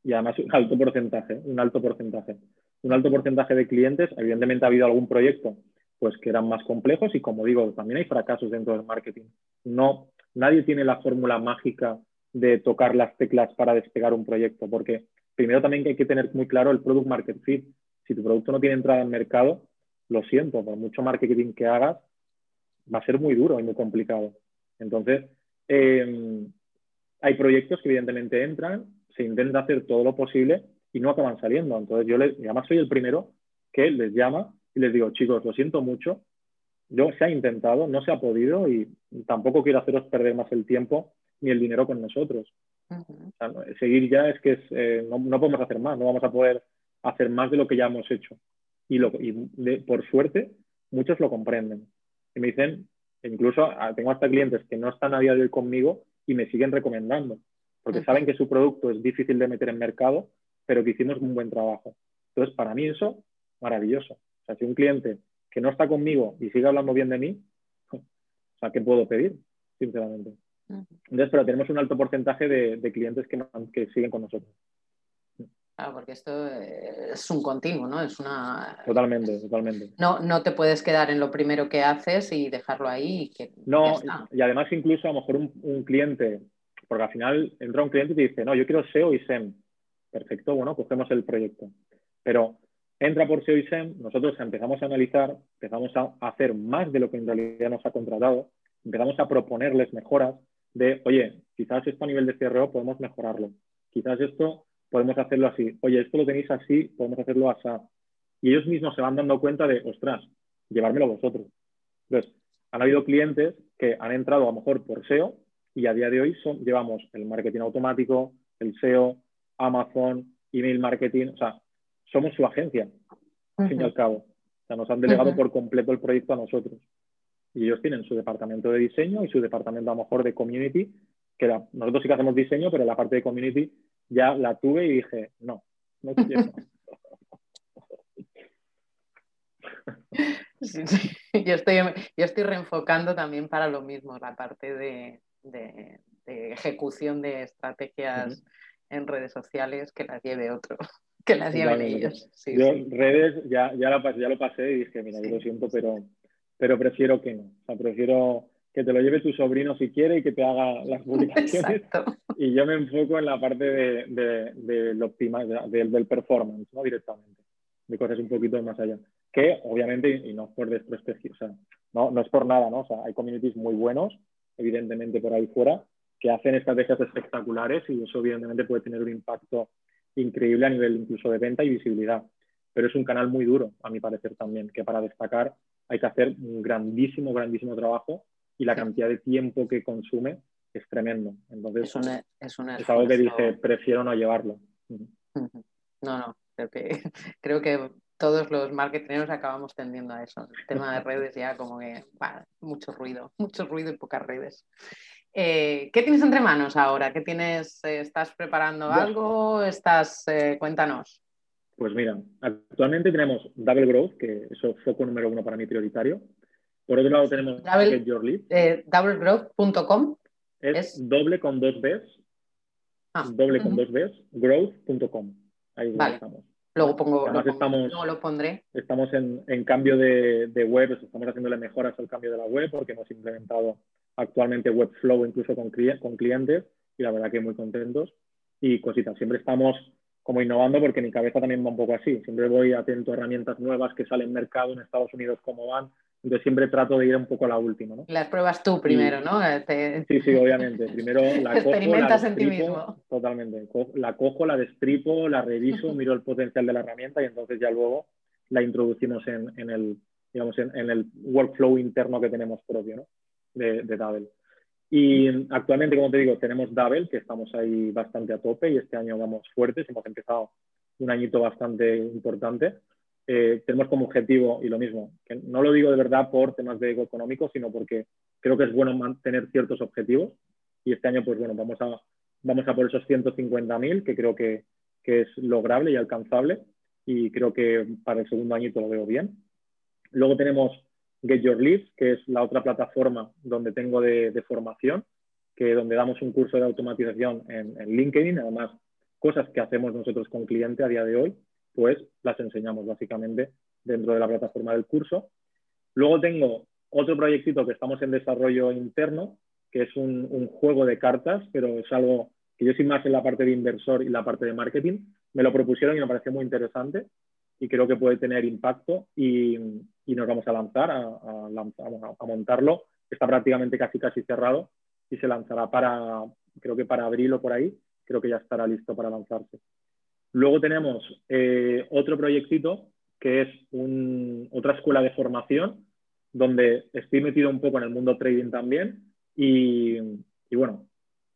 y además un alto porcentaje, un alto porcentaje. Un alto porcentaje de clientes, evidentemente ha habido algún proyecto pues que eran más complejos y como digo, también hay fracasos dentro del marketing. No, nadie tiene la fórmula mágica de tocar las teclas para despegar un proyecto, porque primero también hay que tener muy claro el product market fit si tu producto no tiene entrada en mercado, lo siento, por mucho marketing que hagas, va a ser muy duro y muy complicado. Entonces, em, hay proyectos que evidentemente entran, se intenta hacer todo lo posible y no acaban saliendo. Entonces, yo les, además soy el primero que les llama y les digo, chicos, lo siento mucho, yo se ha intentado, no se ha podido y tampoco quiero haceros perder más el tiempo ni el dinero con nosotros. seguir ya es que eh, no podemos hacer más, no vamos a poder hacer más de lo que ya hemos hecho. Y, lo, por suerte, muchos lo comprenden. Y me dicen, incluso ah, tengo hasta clientes que no están a día de hoy conmigo y me siguen recomendando, porque saben que su producto es difícil de meter en mercado, pero que hicimos un buen trabajo. Entonces, para mí eso, maravilloso. O sea, si un cliente que no está conmigo y sigue hablando bien de mí, [laughs] o sea, ¿qué puedo pedir? Sinceramente. Entonces, pero tenemos un alto porcentaje de, clientes que, que siguen con nosotros. Claro, porque esto es un continuo, ¿no? Es una. Totalmente, totalmente. No, no te puedes quedar en lo primero que haces y dejarlo ahí. Y que no, y además, incluso a lo mejor un, cliente, porque al final entra un cliente y te dice, no, yo quiero SEO y SEM. Perfecto, bueno, cogemos el proyecto. Pero entra por SEO y SEM, nosotros empezamos a analizar, empezamos a hacer más de lo que en realidad nos ha contratado, empezamos a proponerles mejoras de, oye, quizás esto a nivel de CRO podemos mejorarlo. Quizás esto podemos hacerlo así. Oye, esto lo tenéis así, podemos hacerlo así. Y ellos mismos se van dando cuenta de, ostras, llevármelo vosotros. Entonces, han habido clientes que han entrado a lo mejor por SEO y a día de hoy son, llevamos el marketing automático, el SEO, Amazon, email marketing, o sea, somos su agencia, al fin y al cabo. O sea, nos han delegado por completo el proyecto a nosotros. Y ellos tienen su departamento de diseño y su departamento a lo mejor de community, que nosotros sí que hacemos diseño, pero la parte de community ya la tuve y dije, no, no quiero. [laughs] [laughs] Yo, estoy, yo estoy reenfocando también para lo mismo, la parte de, ejecución de estrategias en redes sociales que las lleve otro, [laughs] que las lleven ellos. yo redes ya, ya, ya, lo pasé y dije, mira, yo lo siento, pero, pero prefiero que no. O sea, prefiero que te lo lleve tu sobrino si quiere y que te haga las [laughs] publicaciones. Y yo me enfoco en la parte de, de, del performance, ¿no? Directamente, de cosas un poquito más allá. Que obviamente, y no es por desprestigiar, o sea, no, no es por nada, ¿no? O sea, hay communities muy buenos, evidentemente por ahí fuera, que hacen estrategias espectaculares y eso evidentemente puede tener un impacto increíble a nivel incluso de venta y visibilidad. Pero es un canal muy duro, a mi parecer también, que para destacar hay que hacer un grandísimo, grandísimo trabajo y la cantidad de tiempo que consume es tremendo. Entonces, es, una, es, algo que dije, prefiero no llevarlo. No, no, creo que, [laughs] todos los marketeros acabamos tendiendo a eso. El tema de redes ya como que, mucho ruido, [laughs] mucho ruido y pocas redes. Eh, ¿Qué tienes entre manos ahora? ¿Qué tienes? Eh, ¿Estás preparando algo? ¿Estás? Eh, cuéntanos. Pues mira, actualmente tenemos Double Growth, que es el foco número uno para mí prioritario. Por otro lado tenemos Double, Get Your Lead. doublegrowth.com. Es, doble con dos Bs. Ah, doble con dos Bs, growth.com. Ahí estamos. Luego pongo, lo, estamos, lo pondré. Estamos en, en cambio de, de, web, estamos haciéndole mejoras al cambio de la web porque hemos implementado actualmente Webflow incluso con, con clientes y la verdad que muy contentos y cositas. Siempre estamos como innovando porque mi cabeza también va un poco así. Siempre voy atento a herramientas nuevas que salen en mercado en Estados Unidos, cómo van. Entonces siempre trato de ir un poco a la última. ¿no? Las pruebas tú primero, ¿no? Sí, sí, obviamente. Primero [laughs] la cojo. Experimentas en ti mismo. Totalmente. La cojo, la destripo, la reviso, [laughs] miro el potencial de la herramienta y entonces ya luego la introducimos en, en el, digamos, en, en, el workflow interno que tenemos propio, ¿no? De, de Double. Y actualmente, como te digo, tenemos Double, que estamos ahí bastante a tope y este año vamos fuertes. Hemos empezado un añito bastante importante. Eh, tenemos como objetivo, y lo mismo, que no lo digo de verdad por temas de ego económico, sino porque creo que es bueno mantener ciertos objetivos. Y este año, pues bueno, vamos a, vamos a por esos 150.000, que creo que, que es lograble y alcanzable. Y creo que para el segundo añito lo veo bien. Luego tenemos Get Your Leads, que es la otra plataforma donde tengo de, formación, que donde damos un curso de automatización en, en, LinkedIn, además cosas que hacemos nosotros con cliente a día de hoy, pues las enseñamos básicamente dentro de la plataforma del curso. Luego tengo otro proyectito que estamos en desarrollo interno, que es un, juego de cartas, pero es algo que yo soy más en la parte de inversor y la parte de marketing. Me lo propusieron y me pareció muy interesante y creo que puede tener impacto y, y nos vamos a lanzar a, a, montarlo. Está prácticamente casi casi cerrado y se lanzará para, creo que para abril o por ahí, creo que ya estará listo para lanzarse. Luego tenemos eh, otro proyectito que es otra escuela de formación donde estoy metido un poco en el mundo trading también y, bueno,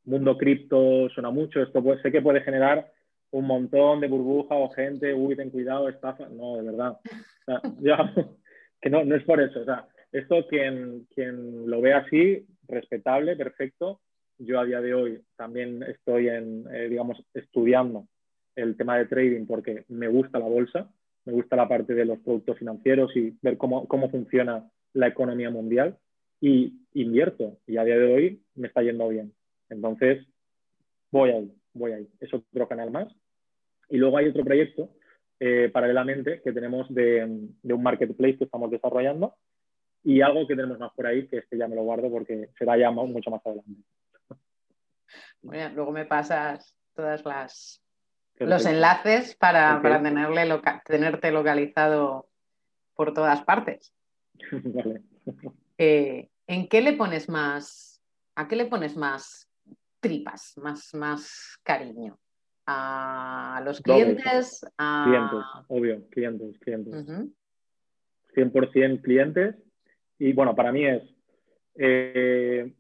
mundo cripto suena mucho, esto puede, sé que puede generar un montón de burbuja o gente, uy, ten cuidado, estafa. No, de verdad. [laughs] que no, no es por eso. Esto quien, quien lo ve así, respetable, perfecto. Yo a día de hoy también estoy en, eh, digamos, estudiando el tema de trading porque me gusta la bolsa, me gusta la parte de los productos financieros y ver cómo, cómo funciona la economía mundial y invierto y a día de hoy me está yendo bien. Entonces, voy ahí, voy ahí. Es otro canal más. Y luego hay otro proyecto eh, paralelamente que tenemos de, un marketplace que estamos desarrollando y algo que tenemos más por ahí, que este ya me lo guardo porque será ya mucho más adelante. Bueno, luego me pasas todas las los enlaces para, para tenerle tenerte localizado por todas partes. [laughs] vale. Eh, ¿En qué le pones más, a qué le pones más tripas, más, más cariño? a los clientes. A... Clientes, obvio, clientes, clientes. 100% clientes. Y bueno, para mí es, eh,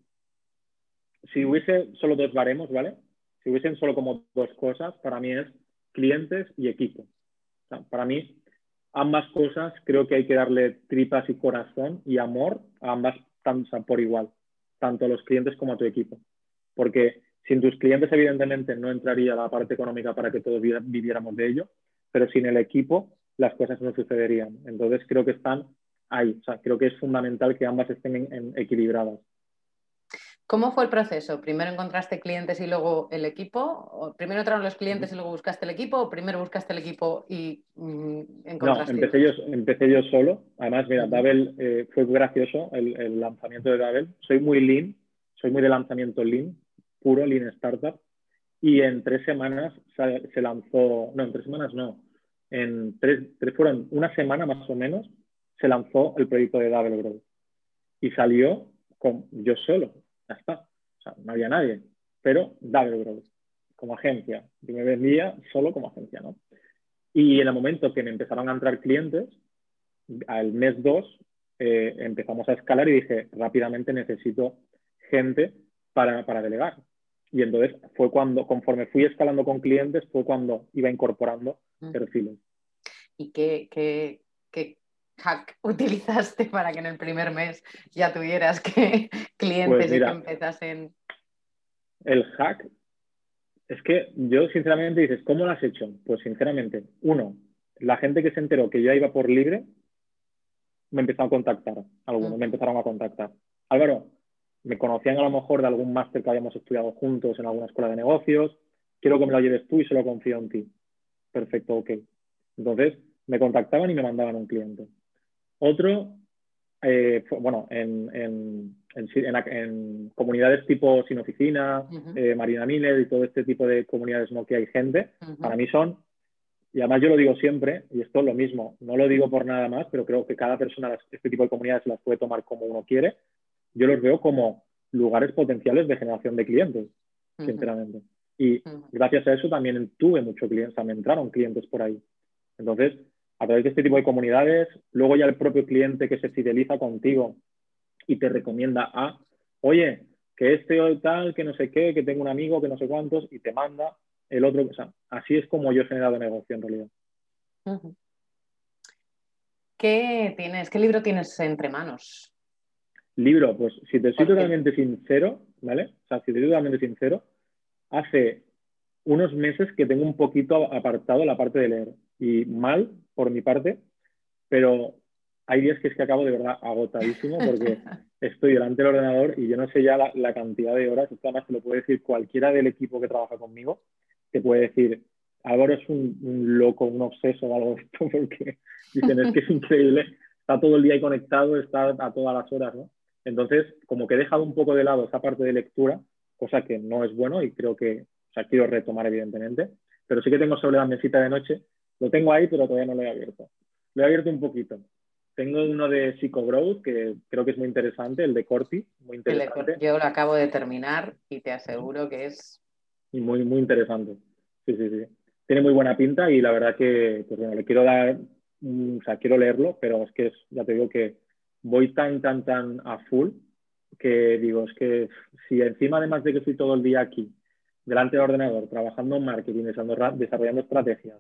si hubiese solo dos baremos, ¿vale? Si hubiesen solo como dos cosas, para mí es clientes y equipo. para mí, ambas cosas creo que hay que darle tripas y corazón y amor a ambas por igual, tanto a los clientes como a tu equipo. Porque Sin tus clientes, evidentemente, no entraría la parte económica para que todos viviéramos de ello, pero sin el equipo las cosas no sucederían. Entonces, creo que están ahí. Creo que es fundamental que ambas estén equilibradas. ¿Cómo fue el proceso? ¿Primero encontraste clientes y luego el equipo? ¿O ¿Primero entraron los clientes y luego buscaste el equipo? ¿O primero buscaste el equipo y mm, encontraste? No, empecé yo, empecé yo solo. Además, mira, Dabel eh, fue gracioso el, lanzamiento de Dabel. Soy muy lean, soy muy de lanzamiento lean, puro lean startup. Y en tres semanas se, lanzó, no, en tres semanas no, en tres, tres, fueron una semana más o menos, se lanzó el proyecto de Dabel Growth. Y salió con yo solo ya está. O sea, no había nadie. Pero Growth, como agencia. Yo me vendía solo como agencia, ¿no? Y en el momento que me empezaron a entrar clientes, al mes 2 eh, empezamos a escalar y dije, rápidamente necesito gente para, para, delegar. Y entonces fue cuando, conforme fui escalando con clientes, fue cuando iba incorporando mm. perfiles. ¿Y qué, qué, qué hack [laughs] utilizaste para que en el primer mes ya tuvieras que [laughs] clientes pues y que empezasen? El hack es que yo sinceramente dices, ¿cómo lo has hecho? Pues sinceramente, uno, la gente que se enteró que yo iba por libre me empezó a contactar, algunos me empezaron a contactar. Álvaro, me conocían a lo mejor de algún máster que habíamos estudiado juntos en alguna escuela de negocios, quiero que me lo lleves tú y se lo confío en ti. Perfecto, ok. Entonces, me contactaban y me mandaban un cliente. Otro, eh, bueno, en, en, en, comunidades tipo Sin Oficina, eh, Marina Miller y todo este tipo de comunidades no que hay gente, para mí son, y además yo lo digo siempre, y esto es lo mismo, no lo digo por nada más, pero creo que cada persona, este tipo de comunidades las puede tomar como uno quiere, yo los veo como lugares potenciales de generación de clientes, sinceramente. Y gracias a eso también tuve muchos clientes, o sea, me entraron clientes por ahí. Entonces, a través de este tipo de comunidades, luego ya el propio cliente que se fideliza contigo y te recomienda a, oye, que este o tal, que no sé qué, que tengo un amigo, que no sé cuántos, y te manda el otro. O sea, así es como yo he generado negocio en realidad. ¿Qué tienes? ¿Qué libro tienes entre manos? Libro, pues si te soy totalmente sincero, ¿vale? O sea, si te soy totalmente sincero, hace unos meses que tengo un poquito apartado la parte de leer. Y mal, por mi parte, pero hay días que es que acabo de verdad agotadísimo porque [laughs] estoy delante del ordenador y yo no sé ya la, cantidad de horas, esto además te lo puede decir cualquiera del equipo que trabaja conmigo, te puede decir, Álvaro es un, loco, un obseso o algo de esto, [laughs] porque dicen, es que es increíble, está todo el día ahí conectado, está a todas las horas, ¿no? Entonces, como que he dejado un poco de lado esa parte de lectura, cosa que no es bueno y creo que, o sea, quiero retomar evidentemente, pero sí que tengo sobre la mesita de noche lo tengo ahí, pero todavía no lo he abierto. Lo he abierto un poquito. Tengo uno de Psycho Growth, que creo que es muy interesante, el de Corti, muy interesante. Yo lo acabo de terminar y te aseguro que es... Y muy, muy interesante. Sí, sí, sí. Tiene muy buena pinta y la verdad que, pues bueno, le quiero dar, o sea, quiero leerlo, pero es que es, ya te digo que voy tan, tan, tan a full que digo, es que si encima además de que estoy todo el día aquí, delante del ordenador, trabajando en marketing, desarrollando estrategias,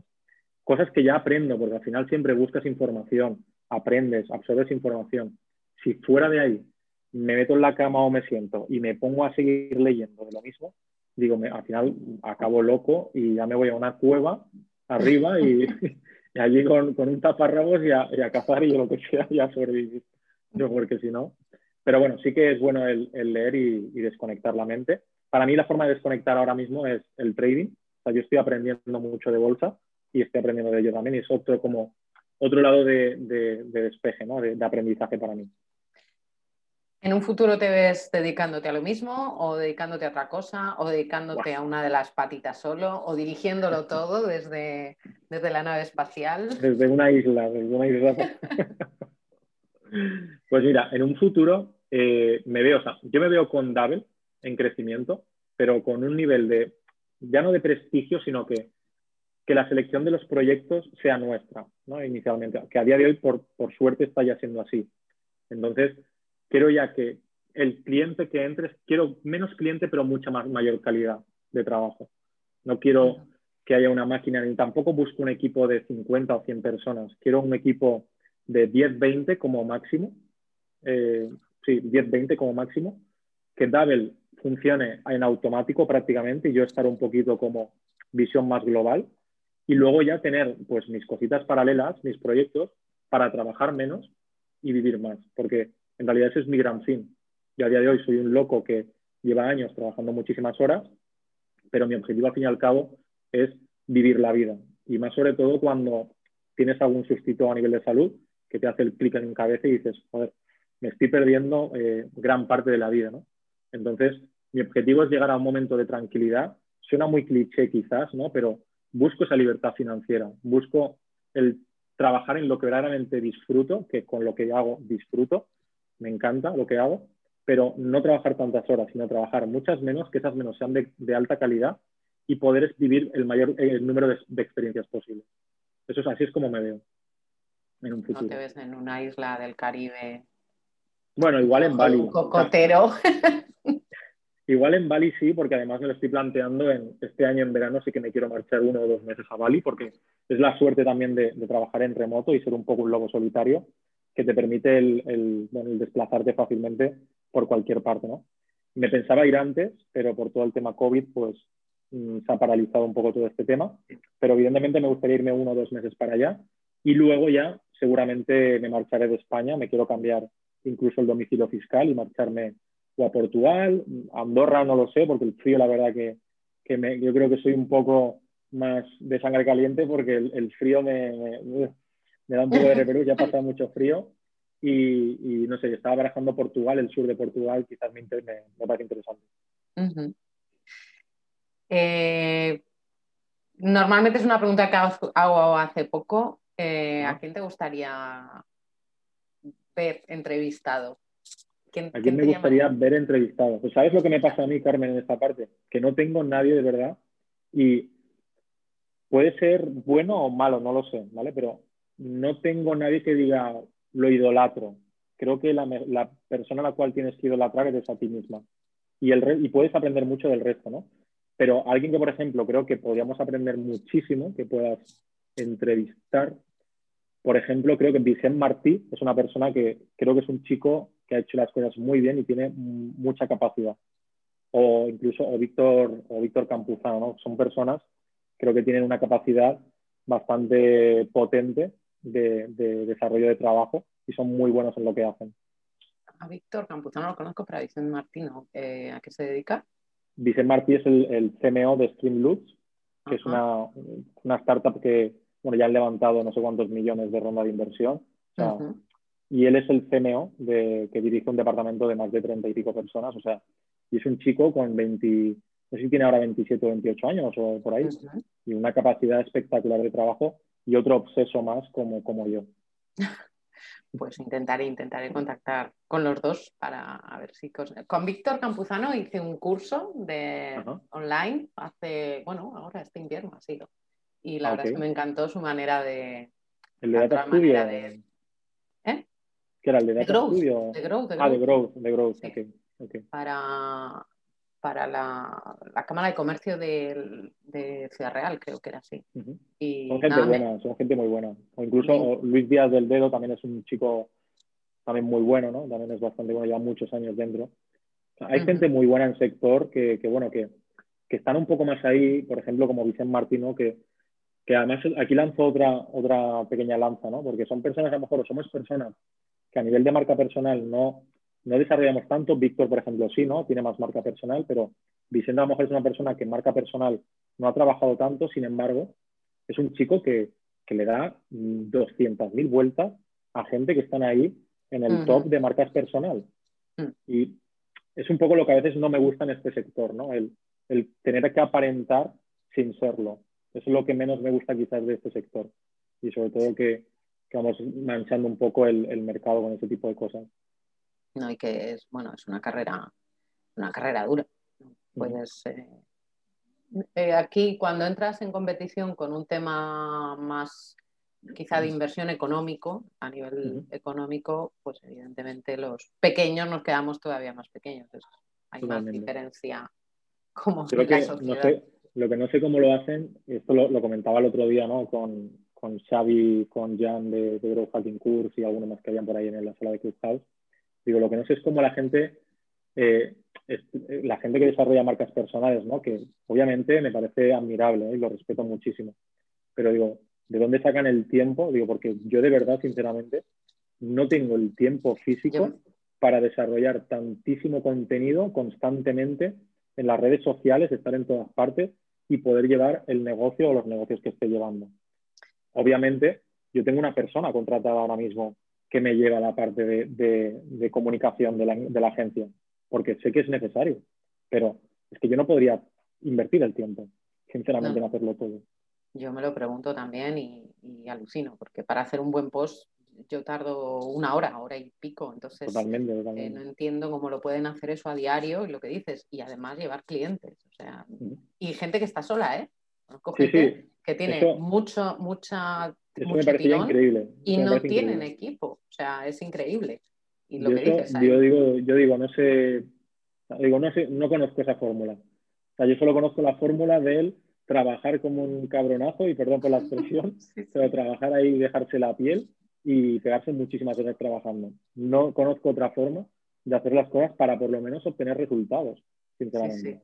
cosas que ya aprendo, porque al final siempre buscas información, aprendes, absorbes información. Si fuera de ahí me meto en la cama o me siento y me pongo a seguir leyendo de lo mismo, digo, me, al final acabo loco y ya me voy a una cueva arriba y, [laughs] allí con, un taparrabos y a, y cazar y lo que sea y a sobrevivir. Yo, porque si no. Pero bueno, sí que es bueno el, leer y, y, desconectar la mente. Para mí la forma de desconectar ahora mismo es el trading. O sea, yo estoy aprendiendo mucho de bolsa y estoy aprendiendo de ello también. Y es otro, como, otro lado de, despeje, ¿no? de, aprendizaje para mí. ¿En un futuro te ves dedicándote a lo mismo o dedicándote a otra cosa o dedicándote a una de las patitas solo o dirigiéndolo [laughs] todo desde, desde la nave espacial? Desde una isla, desde una isla. [laughs] pues mira, en un futuro eh, me veo, o sea, yo me veo con Double en crecimiento, pero con un nivel de, ya no de prestigio, sino que que la selección de los proyectos sea nuestra, ¿no? Inicialmente, que a día de hoy, por, por suerte, está ya siendo así. Entonces, quiero ya que el cliente que entres, quiero menos cliente, pero mucha más, mayor calidad de trabajo. No quiero que haya una máquina, ni tampoco busco un equipo de 50 o 100 personas. Quiero un equipo de 10, 20 como máximo. Eh, sí, 10, 20 como máximo. Que Double funcione en automático prácticamente y yo estar un poquito como visión más global y luego ya tener pues mis cositas paralelas, mis proyectos para trabajar menos y vivir más, porque en realidad ese es mi gran fin. Yo a día de hoy soy un loco que lleva años trabajando muchísimas horas, pero mi objetivo al fin y al cabo es vivir la vida y más sobre todo cuando tienes algún sustituto a nivel de salud que te hace el clic en la cabeza y dices, joder, me estoy perdiendo eh, gran parte de la vida, ¿no? Entonces, mi objetivo es llegar a un momento de tranquilidad. Suena muy cliché quizás, ¿no? Pero busco esa libertad financiera, busco el trabajar en lo que verdaderamente disfruto, que con lo que hago disfruto, me encanta lo que hago, pero no trabajar tantas horas, sino trabajar muchas menos, que esas menos sean de, alta calidad y poder vivir el mayor el número de, de, experiencias posibles. Eso es así es como me veo en un futuro. ¿No te ves en una isla del Caribe bueno, igual en Bali. cocotero. [laughs] igual en Bali sí, porque además me lo estoy planteando en este año en verano, sí que me quiero marchar uno o dos meses a Bali, porque es la suerte también de, trabajar en remoto y ser un poco un lobo solitario, que te permite el, desplazarte fácilmente por cualquier parte, ¿no? Me pensaba ir antes, pero por todo el tema COVID, pues mm, se ha paralizado un poco todo este tema. Pero evidentemente me gustaría irme uno o dos meses para allá y luego ya seguramente me marcharé de España, me quiero cambiar incluso el domicilio fiscal y marcharme o a Portugal, Andorra no lo sé, porque el frío la verdad que, me, yo creo que soy un poco más de sangre caliente porque el, frío me, me, da un poco de [laughs] repelús, ya pasa mucho frío y, no sé, estaba barajando Portugal, el sur de Portugal, quizás me, me parece interesante. Eh, normalmente es una pregunta que hago hace poco. Eh, ¿A quién te gustaría ver entrevistado? ¿A quién me gustaría ver entrevistado? Pues ¿sabes lo que me pasa a mí, Carmen, en esta parte? Que no tengo nadie de verdad y puede ser bueno o malo, no lo sé, ¿vale? Pero no tengo nadie que diga lo idolatro. Creo que la, persona a la cual tienes que idolatrar es a ti misma. Y, el, y puedes aprender mucho del resto, ¿no? Pero alguien que, por ejemplo, creo que podríamos aprender muchísimo, que puedas entrevistar, por ejemplo, creo que Vicente Martí es una persona que creo que es un chico que ha hecho las cosas muy bien y tiene mucha capacidad. O incluso o Víctor, o Víctor Campuzano, ¿no? Son personas, creo que tienen una capacidad bastante potente de, desarrollo de trabajo y son muy buenos en lo que hacen. A Víctor Campuzano lo conozco, pero a Vicente Martí no. Eh, ¿A qué se dedica? Vicente Martí es el, CMO de Streamloops, que es una, una startup que bueno, ya han levantado no sé cuántos millones de ronda de inversión. Y él es el CMO de, que dirige un departamento de más de 30 y pico personas. O sea, y es un chico con 20, no sé si tiene ahora 27 o 28 años o por ahí, y una capacidad espectacular de trabajo y otro obseso más como, como yo. [laughs] Pues intentaré, intentaré contactar con los dos para ver si... Con Víctor Campuzano hice un curso de online hace, bueno, ahora este invierno ha sido y la verdad es que me encantó su manera de... El de Data Studio. ¿Eh? ¿Qué era el de Data growth, Studio? De growth, Ah, de Growth, de Growth, Para, para la, la, Cámara de Comercio de, de, Ciudad Real, creo que era así. y son gente buena, son gente muy buena. O incluso Luis Díaz del Dedo también es un chico también muy bueno, ¿no? También es bastante bueno, lleva muchos años dentro. hay gente muy buena en el sector que, que bueno, que, que, están un poco más ahí, por ejemplo, como Vicente Martino, que, que además aquí lanzo otra, otra pequeña lanza, ¿no? Porque son personas, a lo mejor, somos personas que a nivel de marca personal no, no desarrollamos tanto. Víctor, por ejemplo, sí, ¿no? Tiene más marca personal, pero Vicente a lo mejor es una persona que en marca personal no ha trabajado tanto, sin embargo, es un chico que, que le da 200.000 vueltas a gente que están ahí en el top de marcas personal. Mm. Y es un poco lo que a veces no me gusta en este sector, ¿no? El, el tener que aparentar sin serlo. Eso es lo que menos me gusta quizás de este sector. Y sobre todo que, vamos manchando un poco el, mercado con ese tipo de cosas. No, y que es, bueno, es una carrera, una carrera dura. Puedes, eh, eh, aquí cuando entras en competición con un tema más quizá de inversión económico, a nivel económico, pues evidentemente los pequeños nos quedamos todavía más pequeños. hay más diferencia como en la sociedad. Lo que no sé cómo lo hacen, esto lo, comentaba el otro día, ¿no? Con, con Xavi, con Jan de, de Hacking Course y algunos más que habían por ahí en la sala de Clubhouse. Digo, lo que no sé es cómo la gente eh, la gente que desarrolla marcas personales, ¿no? Que obviamente me parece admirable y lo respeto muchísimo. Pero digo, ¿de dónde sacan el tiempo? Digo, porque yo de verdad, sinceramente, no tengo el tiempo físico para desarrollar tantísimo contenido constantemente en las redes sociales, estar en todas partes y poder llevar el negocio o los negocios que esté llevando. Obviamente, yo tengo una persona contratada ahora mismo que me lleva la parte de, comunicación de la, agencia, porque sé que es necesario, pero es que yo no podría invertir el tiempo, sinceramente, en hacerlo todo. Yo me lo pregunto también y, y, alucino, porque para hacer un buen post yo tardo una hora, hora y pico, entonces eh, no entiendo cómo lo pueden hacer eso a diario y lo que dices, y además llevar clientes, o sea, y gente que está sola, ¿eh? Que tiene mucho, mucha eso me parecía increíble. Y no tienen equipo, o sea, es increíble. Y lo que dices yo digo, yo digo, no sé, digo, no sé, no conozco esa fórmula. O sea, yo solo conozco la fórmula de él trabajar como un cabronazo, y perdón por la expresión, [laughs] pero trabajar ahí y dejarse la piel y pegarse muchísimas horas trabajando. No conozco otra forma de hacer las cosas para por lo menos obtener resultados, sinceramente.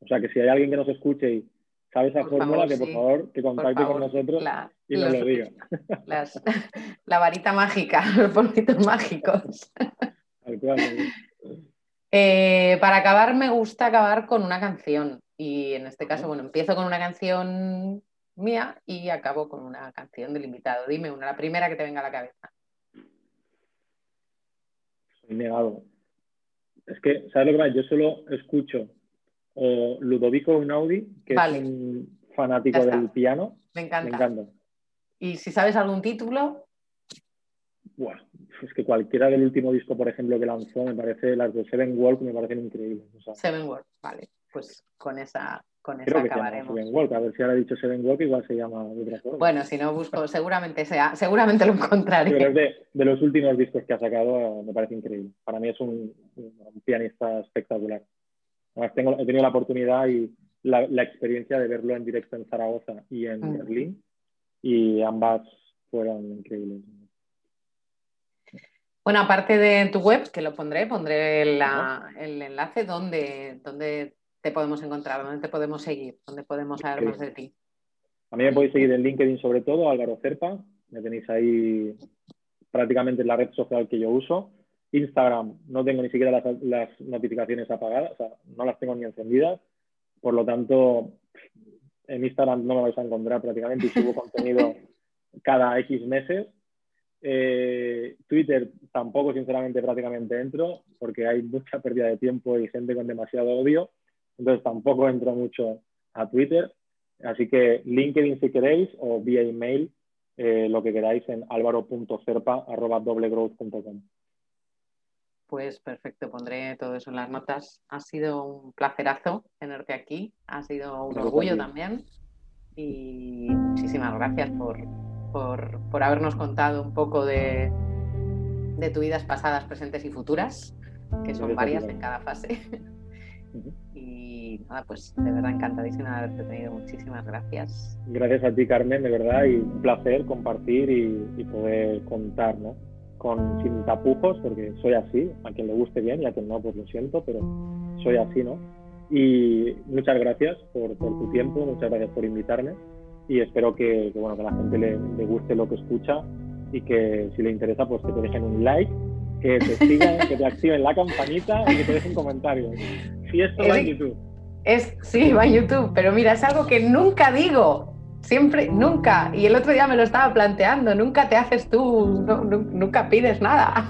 O sea, que si hay alguien que nos escuche y sabe esa fórmula, que por favor que contacte con nosotros y nos lo diga. [laughs] la varita mágica, [laughs] los polvitos mágicos. [laughs] Eh, para acabar, me gusta acabar con una canción. Y en este caso, bueno, empiezo con una canción mía y acabo con una canción del invitado. Dime una, la primera que te venga a la cabeza. Soy negado. Es que, ¿sabes lo que pasa? Yo solo escucho o Ludovico Unaudi, que es un fanático del piano. Me encanta. ¿Y si sabes algún título? Bueno, es que cualquiera del último disco, por ejemplo, que lanzó, me parece, las de Seven World me parecen increíbles. Seven World, vale. Pues con esa, con esa acabaremos. Seven World, a ver si ahora he dicho Seven World, igual se llama otra forma. Bueno, si no busco, seguramente sea, seguramente lo encontraré. Pero es de, de, los últimos discos que ha sacado, me parece increíble. Para mí es un, un pianista espectacular. Además, tengo, he tenido la oportunidad y la, la, experiencia de verlo en directo en Zaragoza y en mm. Berlín, y ambas fueron increíbles. Bueno, aparte de tu web, que lo pondré, pondré la, el enlace donde, donde te podemos encontrar, dónde te podemos seguir, dónde podemos saber más de ti. A mí me podéis seguir en LinkedIn sobre todo, Álvaro Cerpa, me tenéis ahí prácticamente en la red social que yo uso. Instagram no tengo ni siquiera las, notificaciones apagadas, o sea, no las tengo ni encendidas. Por lo tanto, en Instagram no me vais a encontrar prácticamente y subo [laughs] contenido cada X meses. Eh, Twitter tampoco, sinceramente, prácticamente entro porque hay mucha pérdida de tiempo y gente con demasiado odio. Entonces tampoco entro mucho a Twitter. Así que LinkedIn si queréis o vía email, eh, lo que queráis en alvaro.cerpa.doblegrowth.com. Pues perfecto, pondré todo eso en las notas. Ha sido un placerazo tenerte aquí, ha sido un orgullo también y muchísimas gracias por, por, habernos contado un poco de, de tus vidas pasadas, presentes y futuras, que son varias en cada fase. [laughs] Y nada, pues de verdad encantadísima de haberte tenido. Muchísimas gracias. Gracias a ti, Carmen, de verdad, y un placer compartir y, y poder contar, ¿no? Con, sin tapujos, porque soy así, a quien le guste bien y a quien no, pues lo siento, pero soy así, ¿no? Y muchas gracias por, por tu tiempo, muchas gracias por invitarme y espero que, bueno, que a la gente le, le, guste lo que escucha y que si le interesa, pues que te dejen un like, que te sigan, que te activen la campanita y que te dejen comentarios. Si esto va en YouTube. Es, sí, va en YouTube, pero mira, es algo que nunca digo. Siempre, nunca. Y el otro día me lo estaba planteando, nunca te haces tú, nunca pides nada.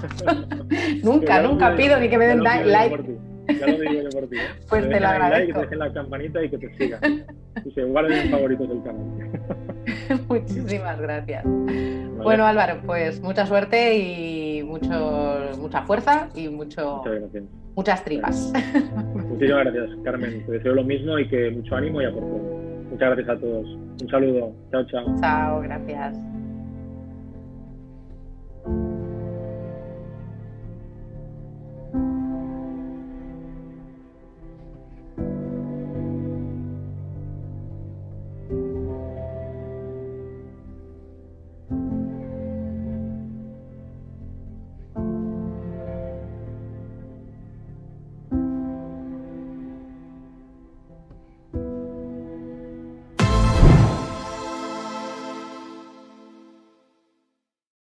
[laughs] nunca, nunca pido ni que me den like. Ya lo digo yo por ti. ¿eh? [laughs] Pues te, lo agradezco. Like, que te dejen la campanita y que te sigan. Y se guarden en favoritos del canal. [laughs] Muchísimas gracias. Bueno, Álvaro, pues mucha suerte y mucho, mucha fuerza y mucho, muchas tripas. Muchísimas gracias, Carmen. Te deseo lo mismo y que mucho ánimo y a por Muchas gracias a todos. Un saludo. Chao, chao. Chao, gracias.